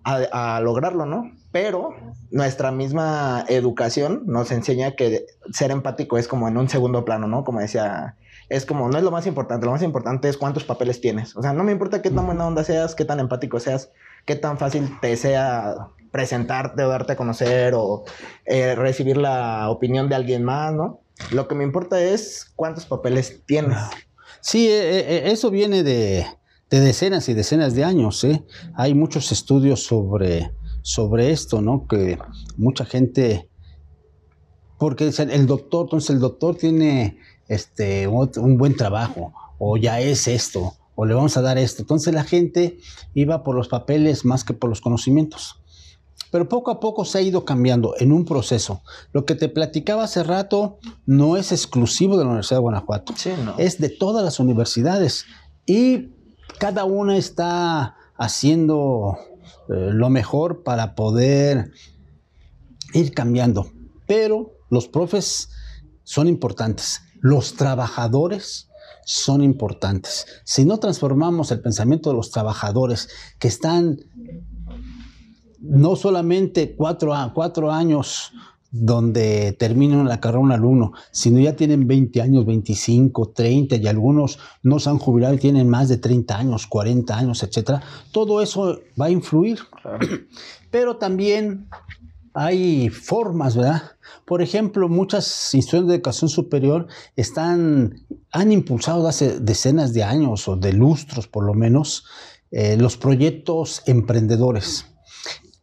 a, lograrlo, ¿no? Pero nuestra misma educación nos enseña que ser empático es como en un segundo plano, ¿no? Como decía, es como, no es lo más importante, lo más importante es cuántos papeles tienes. O sea, no me importa qué tan buena onda seas, qué tan empático seas, qué tan fácil te sea presentarte o darte a conocer o eh, recibir la opinión de alguien más, ¿no? Lo que me importa es cuántos papeles tienes. Sí, eh, eh, eso viene de, decenas y decenas de años, ¿eh? Hay muchos estudios sobre, sobre esto, ¿no? Que mucha gente, porque el doctor, entonces el doctor tiene este, un buen trabajo, o ya es esto, o le vamos a dar esto. Entonces la gente iba por los papeles más que por los conocimientos. Pero poco a poco se ha ido cambiando en un proceso. Lo que te platicaba hace rato no es exclusivo de la Universidad de Guanajuato, es de todas las universidades y cada una está haciendo eh, lo mejor para poder ir cambiando. Pero los profes son importantes, los trabajadores son importantes. Si no transformamos el pensamiento de los trabajadores que están no solamente cuatro, cuatro años donde terminan la carrera un alumno, sino ya tienen 20 años, 25, 30 y algunos no se han jubilado y tienen más de 30 años, 40 años, etc. Todo eso va a influir. Pero también hay formas, ¿verdad? Por ejemplo, muchas instituciones de educación superior están, han impulsado hace decenas de años o de lustros por lo menos eh, los proyectos emprendedores,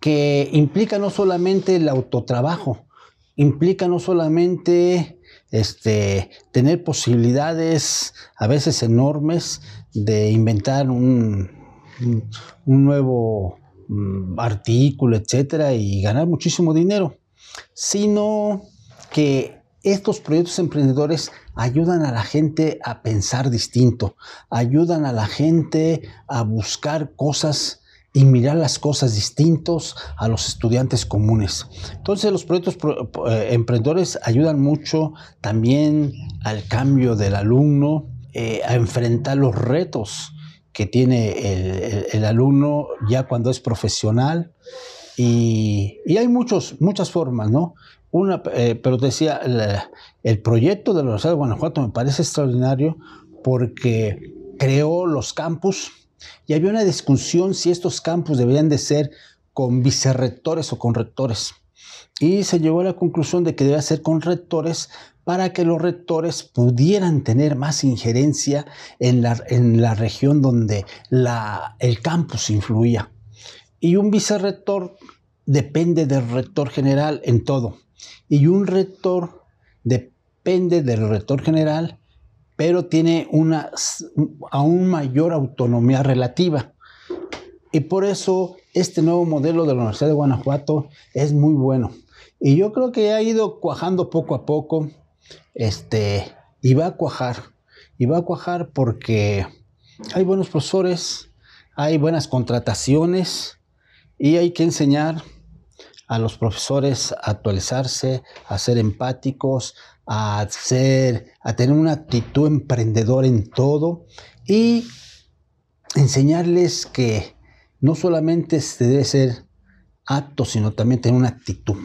que implican no solamente el autotrabajo, implica no solamente este, tener posibilidades a veces enormes de inventar un, un nuevo mm, artículo, etcétera, y ganar muchísimo dinero, sino que estos proyectos emprendedores ayudan a la gente a pensar distinto, ayudan a la gente a buscar cosas y mirar las cosas distintos a los estudiantes comunes. Entonces los proyectos eh, emprendedores ayudan mucho también al cambio del alumno, eh, a enfrentar los retos que tiene el, alumno ya cuando es profesional. Y, hay muchos, muchas formas, ¿no? Una, eh, pero decía, el, proyecto de la Universidad de Guanajuato me parece extraordinario porque creó los campus, y había una discusión si estos campus deberían de ser con vicerrectores o con rectores. Y se llegó a la conclusión de que debía ser con rectores para que los rectores pudieran tener más injerencia en la, en la región donde la, el campus influía. Y un vicerrector depende del rector general en todo. Y un rector depende del rector general pero tiene una aún mayor autonomía relativa. Y por eso este nuevo modelo de la Universidad de Guanajuato es muy bueno. Y yo creo que ha ido cuajando poco a poco, este, y va a cuajar. Y va a cuajar porque hay buenos profesores, hay buenas contrataciones y hay que enseñar a los profesores a actualizarse, a ser empáticos, a ser, a tener una actitud emprendedora en todo y enseñarles que no solamente se debe ser acto, sino también tener una actitud.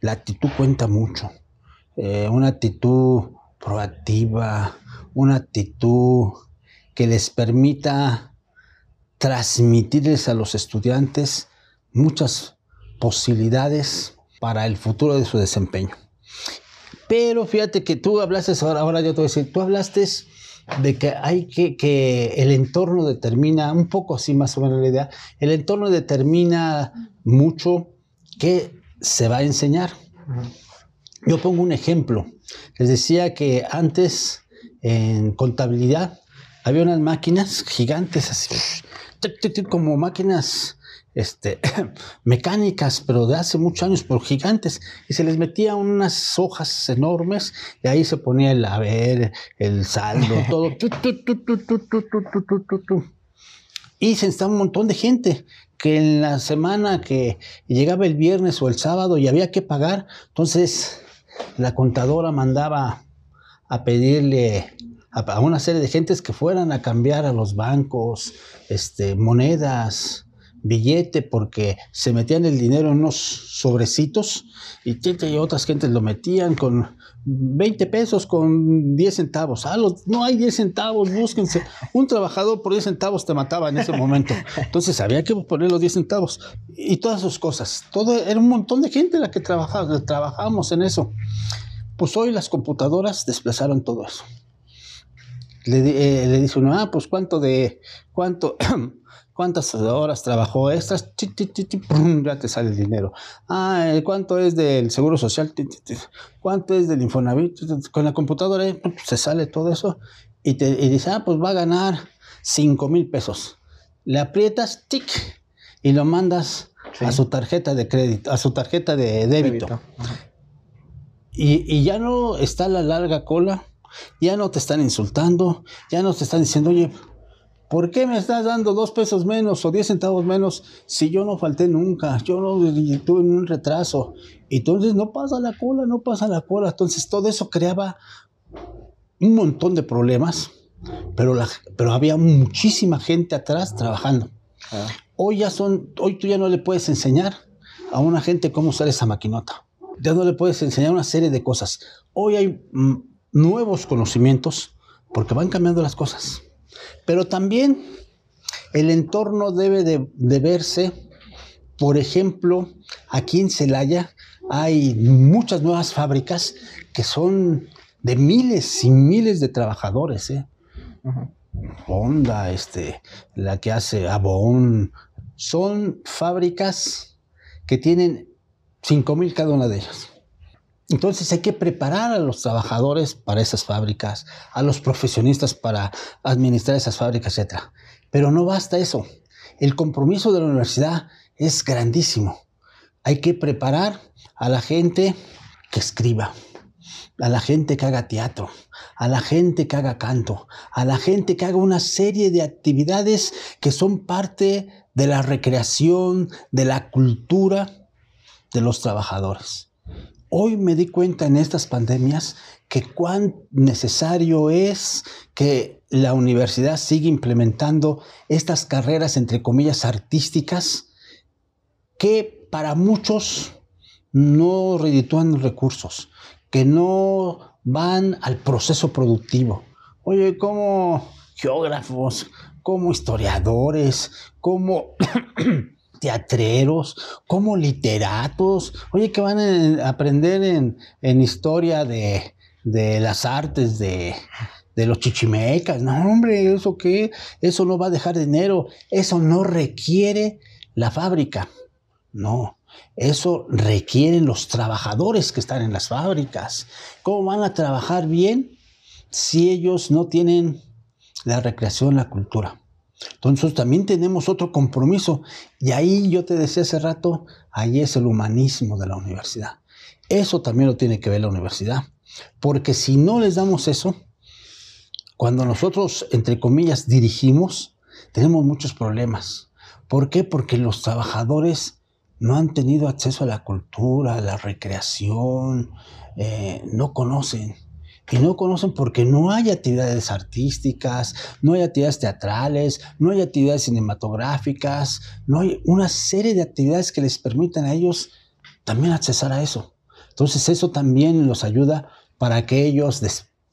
La actitud cuenta mucho. Eh, una actitud proactiva, una actitud que les permita transmitirles a los estudiantes muchas posibilidades para el futuro de su desempeño. Pero fíjate que tú hablaste, ahora, ahora yo te voy a decir, tú hablaste de que hay que, que el entorno determina, un poco así más o menos la idea, el entorno determina mucho qué se va a enseñar. Yo pongo un ejemplo. Les decía que antes en contabilidad había unas máquinas gigantes así, como máquinas este, mecánicas, pero de hace muchos años, por gigantes, y se les metía unas hojas enormes y ahí se ponía el haber, el saldo, todo. y se estaba un montón de gente que en la semana que llegaba el viernes o el sábado y había que pagar, entonces la contadora mandaba a pedirle a, una serie de gentes que fueran a cambiar a los bancos este, monedas, billete porque se metían el dinero en unos sobrecitos y, otras gentes lo metían con 20 pesos con 10 centavos. Ah, no hay 10 centavos, búsquense. Un trabajador por 10 centavos te mataba en ese momento. Entonces había que poner los 10 centavos y todas sus cosas. Todo, era un montón de gente la que trabajaba, trabajábamos en eso. Pues hoy las computadoras desplazaron todo eso. Le, eh, le dice uno, ah, pues cuánto de, cuánto, cuántas horas trabajó extras, ya te sale el dinero. Ah, ¿cuánto es del Seguro Social? ¿Cuánto es del Infonavit? Con la computadora eh, se sale todo eso y te dice, ah, pues va a ganar 5 mil pesos. Le aprietas, tic, y lo mandas a su tarjeta de crédito, a su tarjeta de débito. Y, y ya no está la larga cola, ya no te están insultando, ya no te están diciendo, oye, ¿Por qué me estás dando dos pesos menos o diez centavos menos si yo no falté nunca? Yo no tuve un retraso. Entonces no pasa la cola, no pasa la cola. Entonces todo eso creaba un montón de problemas, pero, la, pero había muchísima gente atrás trabajando. Ah. Hoy ya son, hoy tú ya no le puedes enseñar a una gente cómo usar esa maquinota. Ya no le puedes enseñar una serie de cosas. Hoy hay mm, nuevos conocimientos porque van cambiando las cosas. Pero también el entorno debe de, verse, por ejemplo, aquí en Celaya hay muchas nuevas fábricas que son de miles y miles de trabajadores. ¿eh? Honda, este, la que hace Avon, son fábricas que tienen 5 mil cada una de ellas. Entonces hay que preparar a los trabajadores para esas fábricas, a los profesionistas para administrar esas fábricas, etc. Pero no basta eso. El compromiso de la universidad es grandísimo. Hay que preparar a la gente que escriba, a la gente que haga teatro, a la gente que haga canto, a la gente que haga una serie de actividades que son parte de la recreación, de la cultura de los trabajadores. Hoy me di cuenta en estas pandemias que cuán necesario es que la universidad siga implementando estas carreras, entre comillas, artísticas, que para muchos no reditúan recursos, que no van al proceso productivo. Oye, como geógrafos, como historiadores, como teatreros, como literatos, oye, que van a aprender en, historia de, las artes de, de los chichimecas. No, hombre, ¿eso qué? Eso no va a dejar dinero. Eso no requiere la fábrica. No, eso requieren los trabajadores que están en las fábricas. ¿Cómo van a trabajar bien si ellos no tienen la recreación, la cultura? Entonces también tenemos otro compromiso. Y ahí yo te decía hace rato, ahí es el humanismo de la universidad. Eso también lo tiene que ver la universidad. Porque si no les damos eso, cuando nosotros, entre comillas, dirigimos, tenemos muchos problemas. ¿Por qué? Porque los trabajadores no han tenido acceso a la cultura, a la recreación, eh, no conocen. Y no conocen porque no hay actividades artísticas, no hay actividades teatrales, no hay actividades cinematográficas, no hay una serie de actividades que les permitan a ellos también accesar a eso. Entonces eso también los ayuda para que ellos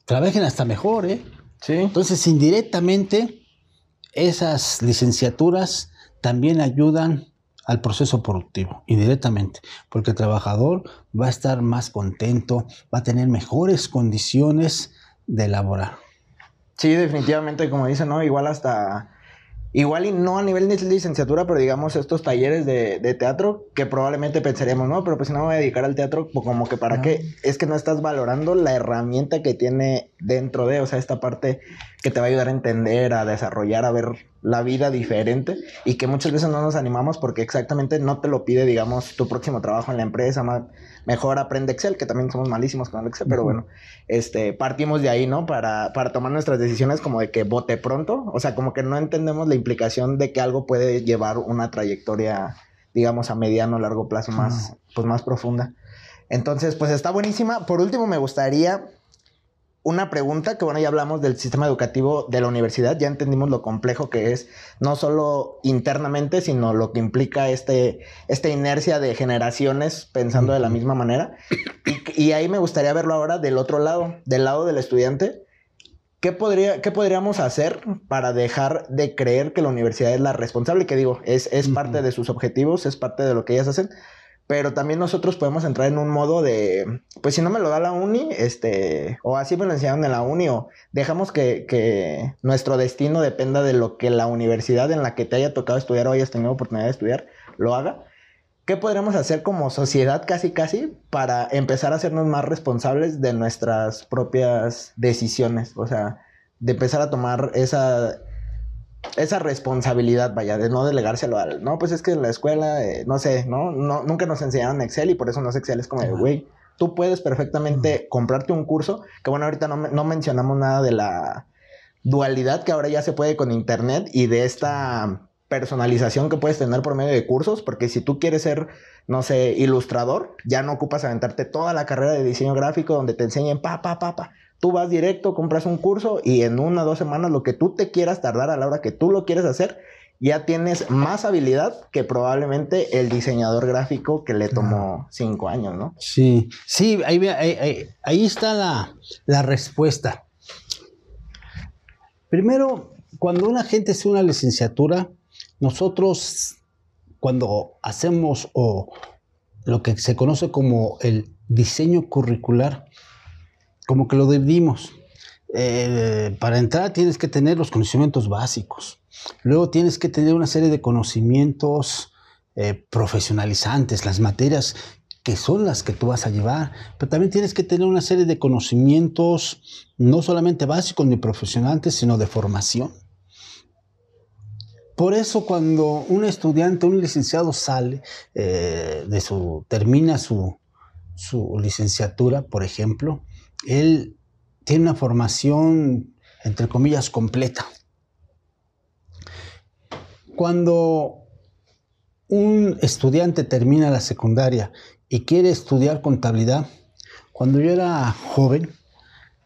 trabajen hasta mejor. ¿eh? Sí. Entonces indirectamente esas licenciaturas también ayudan al proceso productivo, indirectamente, porque el trabajador va a estar más contento, va a tener mejores condiciones de elaborar. Sí, definitivamente, como dicen, ¿no? Igual hasta Igual y no a nivel de licenciatura, pero digamos estos talleres de, teatro que probablemente pensaríamos, no, pero pues si no me voy a dedicar al teatro, pues como que para qué, es que no estás valorando la herramienta que tiene dentro de, o sea, esta parte que te va a ayudar a entender, a desarrollar, a ver la vida diferente y que muchas veces no nos animamos porque exactamente no te lo pide, digamos, tu próximo trabajo en la empresa, mejor aprende Excel, que también somos malísimos con el Excel, pero bueno, este, partimos de ahí, ¿no? Para, para tomar nuestras decisiones como de que vote pronto, o sea, como que no entendemos la implicación de que algo puede llevar una trayectoria, digamos, a mediano o largo plazo más, pues más profunda. Entonces, pues está buenísima. Por último, me gustaría una pregunta que, bueno, ya hablamos del sistema educativo de la universidad, ya entendimos lo complejo que es, no solo internamente, sino lo que implica este, esta inercia de generaciones pensando de la misma manera. Y, ahí me gustaría verlo ahora del otro lado, del lado del estudiante. ¿Qué, podría, ¿Qué podríamos hacer para dejar de creer que la universidad es la responsable? Que digo, es, es parte de sus objetivos, es parte de lo que ellas hacen, pero también nosotros podemos entrar en un modo de, pues si no me lo da la uni, este, o así me lo enseñaron en la uni, o dejamos que, que nuestro destino dependa de lo que la universidad en la que te haya tocado estudiar o hayas tenido oportunidad de estudiar lo haga. ¿Qué podríamos hacer como sociedad casi casi para empezar a hacernos más responsables de nuestras propias decisiones? O sea, de empezar a tomar esa esa responsabilidad, vaya, de no delegárselo al, no, pues es que en la escuela, eh, no sé, ¿no? ¿no? Nunca nos enseñaron Excel y por eso no es Excel, es como güey, tú puedes perfectamente comprarte un curso, que bueno, ahorita no, no mencionamos nada de la dualidad que ahora ya se puede con Internet y de esta personalización que puedes tener por medio de cursos, porque si tú quieres ser, no sé, ilustrador, ya no ocupas aventarte toda la carrera de diseño gráfico donde te enseñen pa, pa, pa, pa. Tú vas directo, compras un curso y en una o dos semanas lo que tú te quieras tardar a la hora que tú lo quieres hacer, ya tienes más habilidad que probablemente el diseñador gráfico que le tomó cinco años, ¿no? Sí, sí, ahí, ahí, está la, la, respuesta. Primero, cuando una gente hace una licenciatura, nosotros cuando hacemos o lo que se conoce como el diseño curricular, como que lo dividimos. Eh, para entrar tienes que tener los conocimientos básicos. Luego tienes que tener una serie de conocimientos eh, profesionalizantes, las materias que son las que tú vas a llevar, pero también tienes que tener una serie de conocimientos, no solamente básicos ni profesionales, sino de formación. Por eso cuando un estudiante, un licenciado sale eh, de su, termina su, su licenciatura, por ejemplo, él tiene una formación, entre comillas, completa. Cuando un estudiante termina la secundaria y quiere estudiar contabilidad, cuando yo era joven,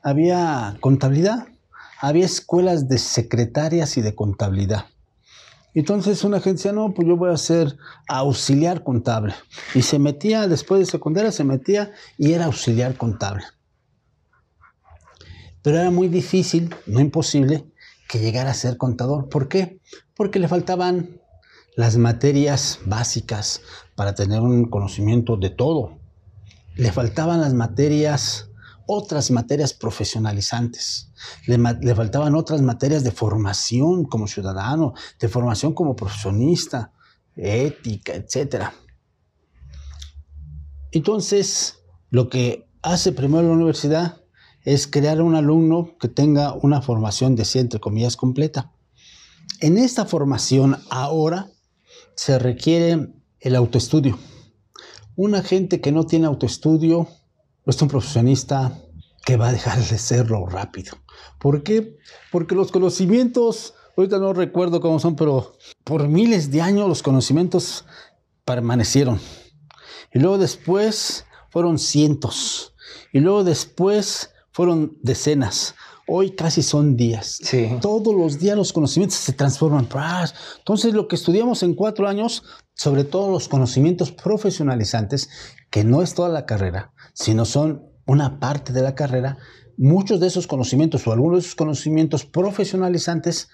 había contabilidad, había escuelas de secretarias y de contabilidad. Entonces una agencia, no, pues yo voy a ser auxiliar contable. Y se metía, después de secundaria, se metía y era auxiliar contable. Pero era muy difícil, no imposible, que llegara a ser contador. ¿Por qué? Porque le faltaban las materias básicas para tener un conocimiento de todo. Le faltaban las materias, otras materias profesionalizantes. Le, le, faltaban otras materias de formación como ciudadano, de formación como profesionista, ética, etc. Entonces, lo que hace primero la universidad es crear un alumno que tenga una formación de entre comillas, completa. En esta formación ahora se requiere el autoestudio. Una gente que no tiene autoestudio es un profesionista que va a dejar de serlo rápido. ¿Por qué? Porque los conocimientos, ahorita no recuerdo cómo son, pero por miles de años los conocimientos permanecieron. Y luego después fueron cientos. Y luego después fueron decenas. Hoy casi son días. Todos los días los conocimientos se transforman. Entonces lo que estudiamos en cuatro años, sobre todo los conocimientos profesionalizantes, que no es toda la carrera, sino son una parte de la carrera, muchos de esos conocimientos o algunos de esos conocimientos profesionalizantes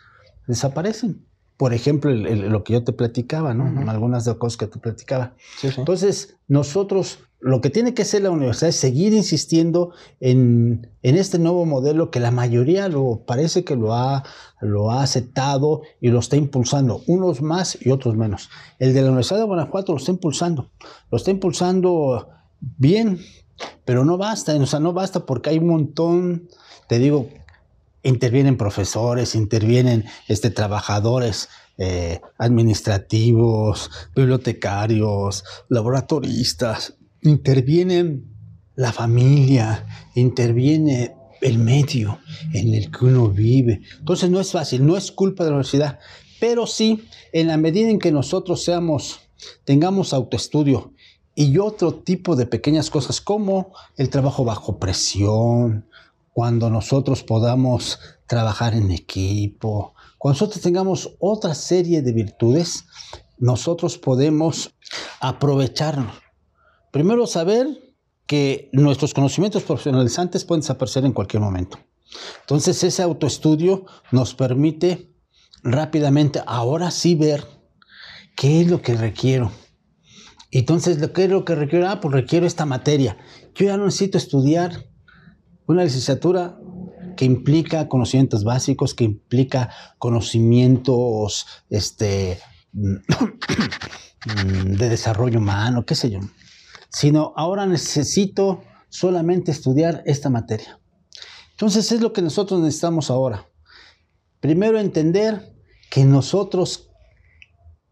desaparecen. Por ejemplo, lo que yo te platicaba, ¿no? Algunas de las cosas que te platicaba. Entonces, nosotros lo que tiene que hacer la universidad es seguir insistiendo en, este nuevo modelo que la mayoría lo parece que lo ha, lo ha aceptado y lo está impulsando, unos más y otros menos. El de la Universidad de Guanajuato lo está impulsando, lo está impulsando bien, pero no basta, o sea, no basta porque hay un montón, te digo, intervienen profesores, intervienen este, trabajadores, eh, administrativos, bibliotecarios, laboratoristas, interviene la familia, interviene el medio en el que uno vive. Entonces no es fácil, no es culpa de la universidad, pero sí, en la medida en que nosotros seamos, tengamos autoestudio y otro tipo de pequeñas cosas como el trabajo bajo presión, cuando nosotros podamos trabajar en equipo, cuando nosotros tengamos otra serie de virtudes, nosotros podemos aprovecharnos Primero, saber que nuestros conocimientos profesionalizantes pueden desaparecer en cualquier momento. Entonces, ese autoestudio nos permite rápidamente, ahora sí, ver qué es lo que requiero. Entonces, ¿qué es lo que requiero? Ah, pues requiero esta materia. Yo ya no necesito estudiar una licenciatura que implica conocimientos básicos, que implica conocimientos este, de desarrollo humano, qué sé yo sino ahora necesito solamente estudiar esta materia. Entonces es lo que nosotros necesitamos ahora. Primero entender que nosotros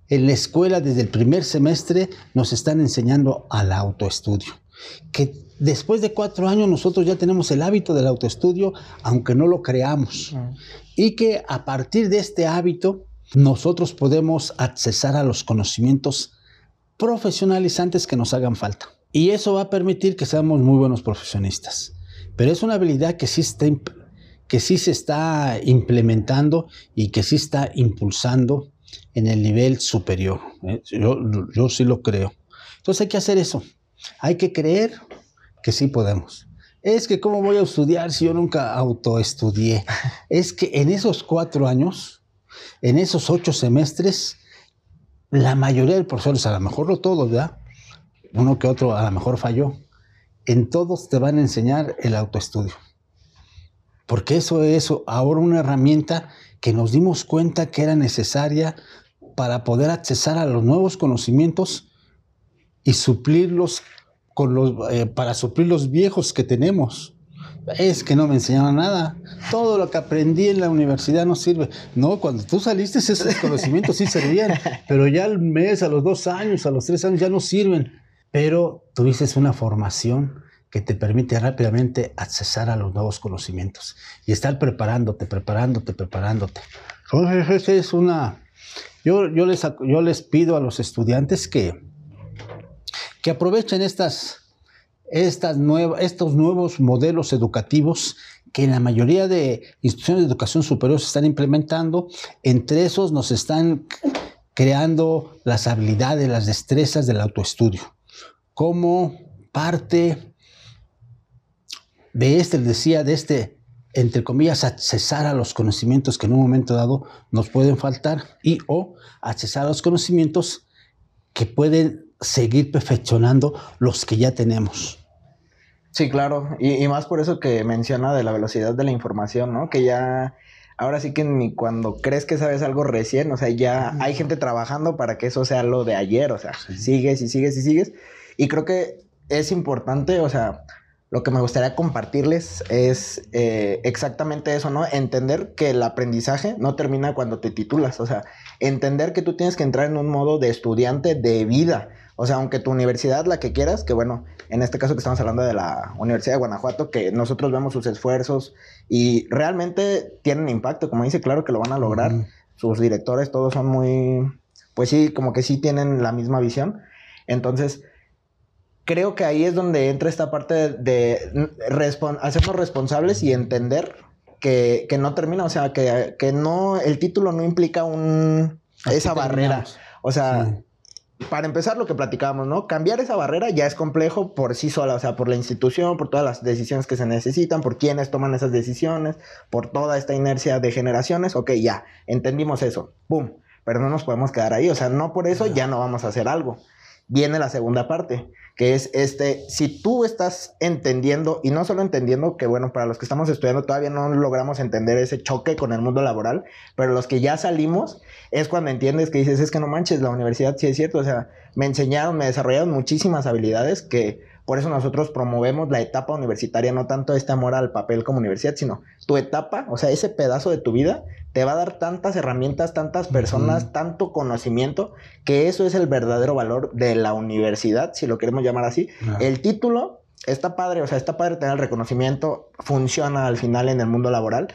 en la escuela desde el primer semestre nos están enseñando al autoestudio. Que después de cuatro años nosotros ya tenemos el hábito del autoestudio, aunque no lo creamos. Y que a partir de este hábito nosotros podemos accesar a los conocimientos profesionalizantes que nos hagan falta. Y eso va a permitir que seamos muy buenos profesionistas. Pero es una habilidad que sí, está, que sí se está implementando y que sí está impulsando en el nivel superior. ¿eh? Yo, yo sí lo creo. Entonces hay que hacer eso. Hay que creer que sí podemos. Es que cómo voy a estudiar si yo nunca autoestudié. Es que en esos cuatro años, en esos ocho semestres, la mayoría de profesores, a lo mejor no todos, ¿verdad? Uno que otro a lo mejor falló. En todos te van a enseñar el autoestudio. Porque eso es ahora una herramienta que nos dimos cuenta que era necesaria para poder accesar a los nuevos conocimientos y suplirlos con los, eh, para suplir los viejos que tenemos. Es que no me enseñaron nada. Todo lo que aprendí en la universidad no sirve. No, cuando tú saliste esos conocimientos sí servían, pero ya al mes, a los dos años, a los tres años ya no sirven. Pero tuviste una formación que te permite rápidamente accesar a los nuevos conocimientos y estar preparándote, preparándote, preparándote. Entonces, es una... Yo, yo, les, yo les pido a los estudiantes que, que aprovechen estas, estas estos nuevos modelos educativos que en la mayoría de instituciones de educación superior se están implementando. Entre esos nos están creando las habilidades, las destrezas del autoestudio como parte de este, decía, de este, entre comillas, accesar a los conocimientos que en un momento dado nos pueden faltar y o accesar a los conocimientos que pueden seguir perfeccionando los que ya tenemos. Sí, claro, y, más por eso que menciona de la velocidad de la información, ¿no? Que ya, ahora sí que ni cuando crees que sabes algo recién, o sea, ya hay gente trabajando para que eso sea lo de ayer, o sea, sigues y sigues y sigues. Y creo que es importante, o sea, lo que me gustaría compartirles es eh, exactamente eso, ¿no? Entender que el aprendizaje no termina cuando te titulas, o sea, entender que tú tienes que entrar en un modo de estudiante de vida. O sea, aunque tu universidad, la que quieras, que bueno, en este caso que estamos hablando de la Universidad de Guanajuato, que nosotros vemos sus esfuerzos y realmente tienen impacto, como dice, claro que lo van a lograr. Sus directores todos son muy, pues sí, como que sí tienen la misma visión. Entonces, creo que ahí es donde entra esta parte de, hacernos responsables y entender que, no termina, o sea, que, que, no, el título no implica un, esa barrera. O sea, para empezar lo que platicábamos, ¿no? Cambiar esa barrera ya es complejo por sí sola, o sea, por la institución, por todas las decisiones que se necesitan, por quienes toman esas decisiones, por toda esta inercia de generaciones. Ok, ya, entendimos eso. ¡Pum! Pero no nos podemos quedar ahí, o sea, no por eso ya no vamos a hacer algo. Viene la segunda parte que es este, si tú estás entendiendo, y no solo entendiendo, que bueno, para los que estamos estudiando todavía no logramos entender ese choque con el mundo laboral, pero los que ya salimos, es cuando entiendes que dices, es que no manches, la universidad sí es cierto, o sea, me enseñaron, me desarrollaron muchísimas habilidades que por eso nosotros promovemos la etapa universitaria, no tanto este amor al papel como universidad, sino tu etapa, o sea, ese pedazo de tu vida te va a dar tantas herramientas, tantas personas, tanto conocimiento, que eso es el verdadero valor de la universidad, si lo queremos llamar así. El título está padre, o sea, está padre tener el reconocimiento, funciona al final en el mundo laboral,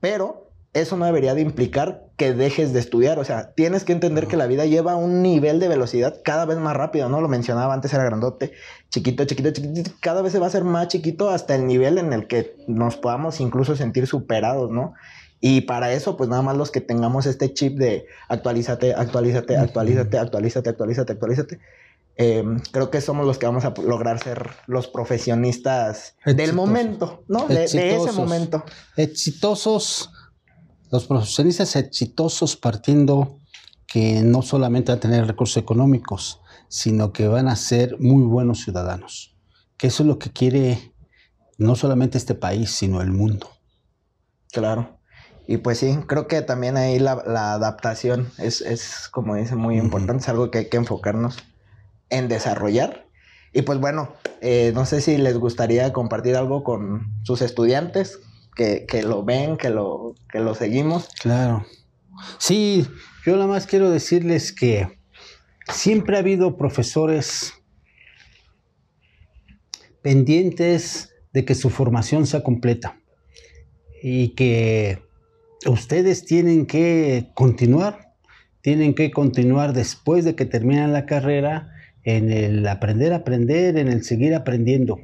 pero eso no debería de implicar que dejes de estudiar. O sea, tienes que entender que la vida lleva un nivel de velocidad cada vez más rápido, ¿no? Lo mencionaba antes, era grandote, chiquito, chiquito, chiquito. Cada vez se va a hacer más chiquito hasta el nivel en el que nos podamos incluso sentir superados, ¿no? Y para eso, pues nada más los que tengamos este chip de actualízate, actualízate, actualízate, actualízate, actualízate, actualízate. Em, creo que somos los que vamos a lograr ser los profesionistas del momento, ¿no? De, de, ese momento. Exitosos, los profesionistas exitosos partiendo que no solamente van a tener recursos económicos, sino que van a ser muy buenos ciudadanos. Que eso es lo que quiere no solamente este país, sino el mundo. Claro. Y pues sí, creo que también ahí la, adaptación es, como dice, muy importante, es algo que hay que enfocarnos en desarrollar. Y pues bueno, eh, no sé si les gustaría compartir algo con sus estudiantes que, lo ven, que lo, que lo seguimos. Claro. Sí, yo nada más quiero decirles que siempre ha habido profesores pendientes de que su formación sea completa y que ustedes tienen que continuar, tienen que continuar después de que terminan la carrera en el aprender aprender, en el seguir aprendiendo.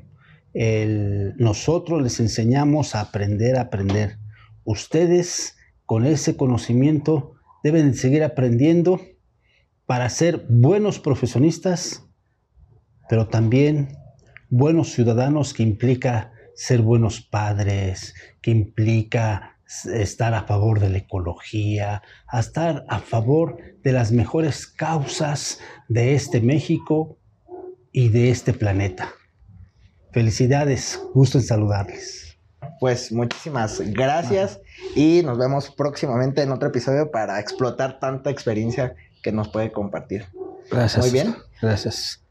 Nosotros les enseñamos a aprender a aprender. Ustedes con ese conocimiento deben seguir aprendiendo para ser buenos profesionistas, pero también buenos ciudadanos que implica ser buenos padres, que implica estar a favor de la ecología, a estar a favor de las mejores causas de este México y de este planeta. Felicidades, gusto en saludarles. Pues muchísimas gracias y nos vemos próximamente en otro episodio para explotar tanta experiencia que nos puede compartir. Gracias. Muy bien. Gracias.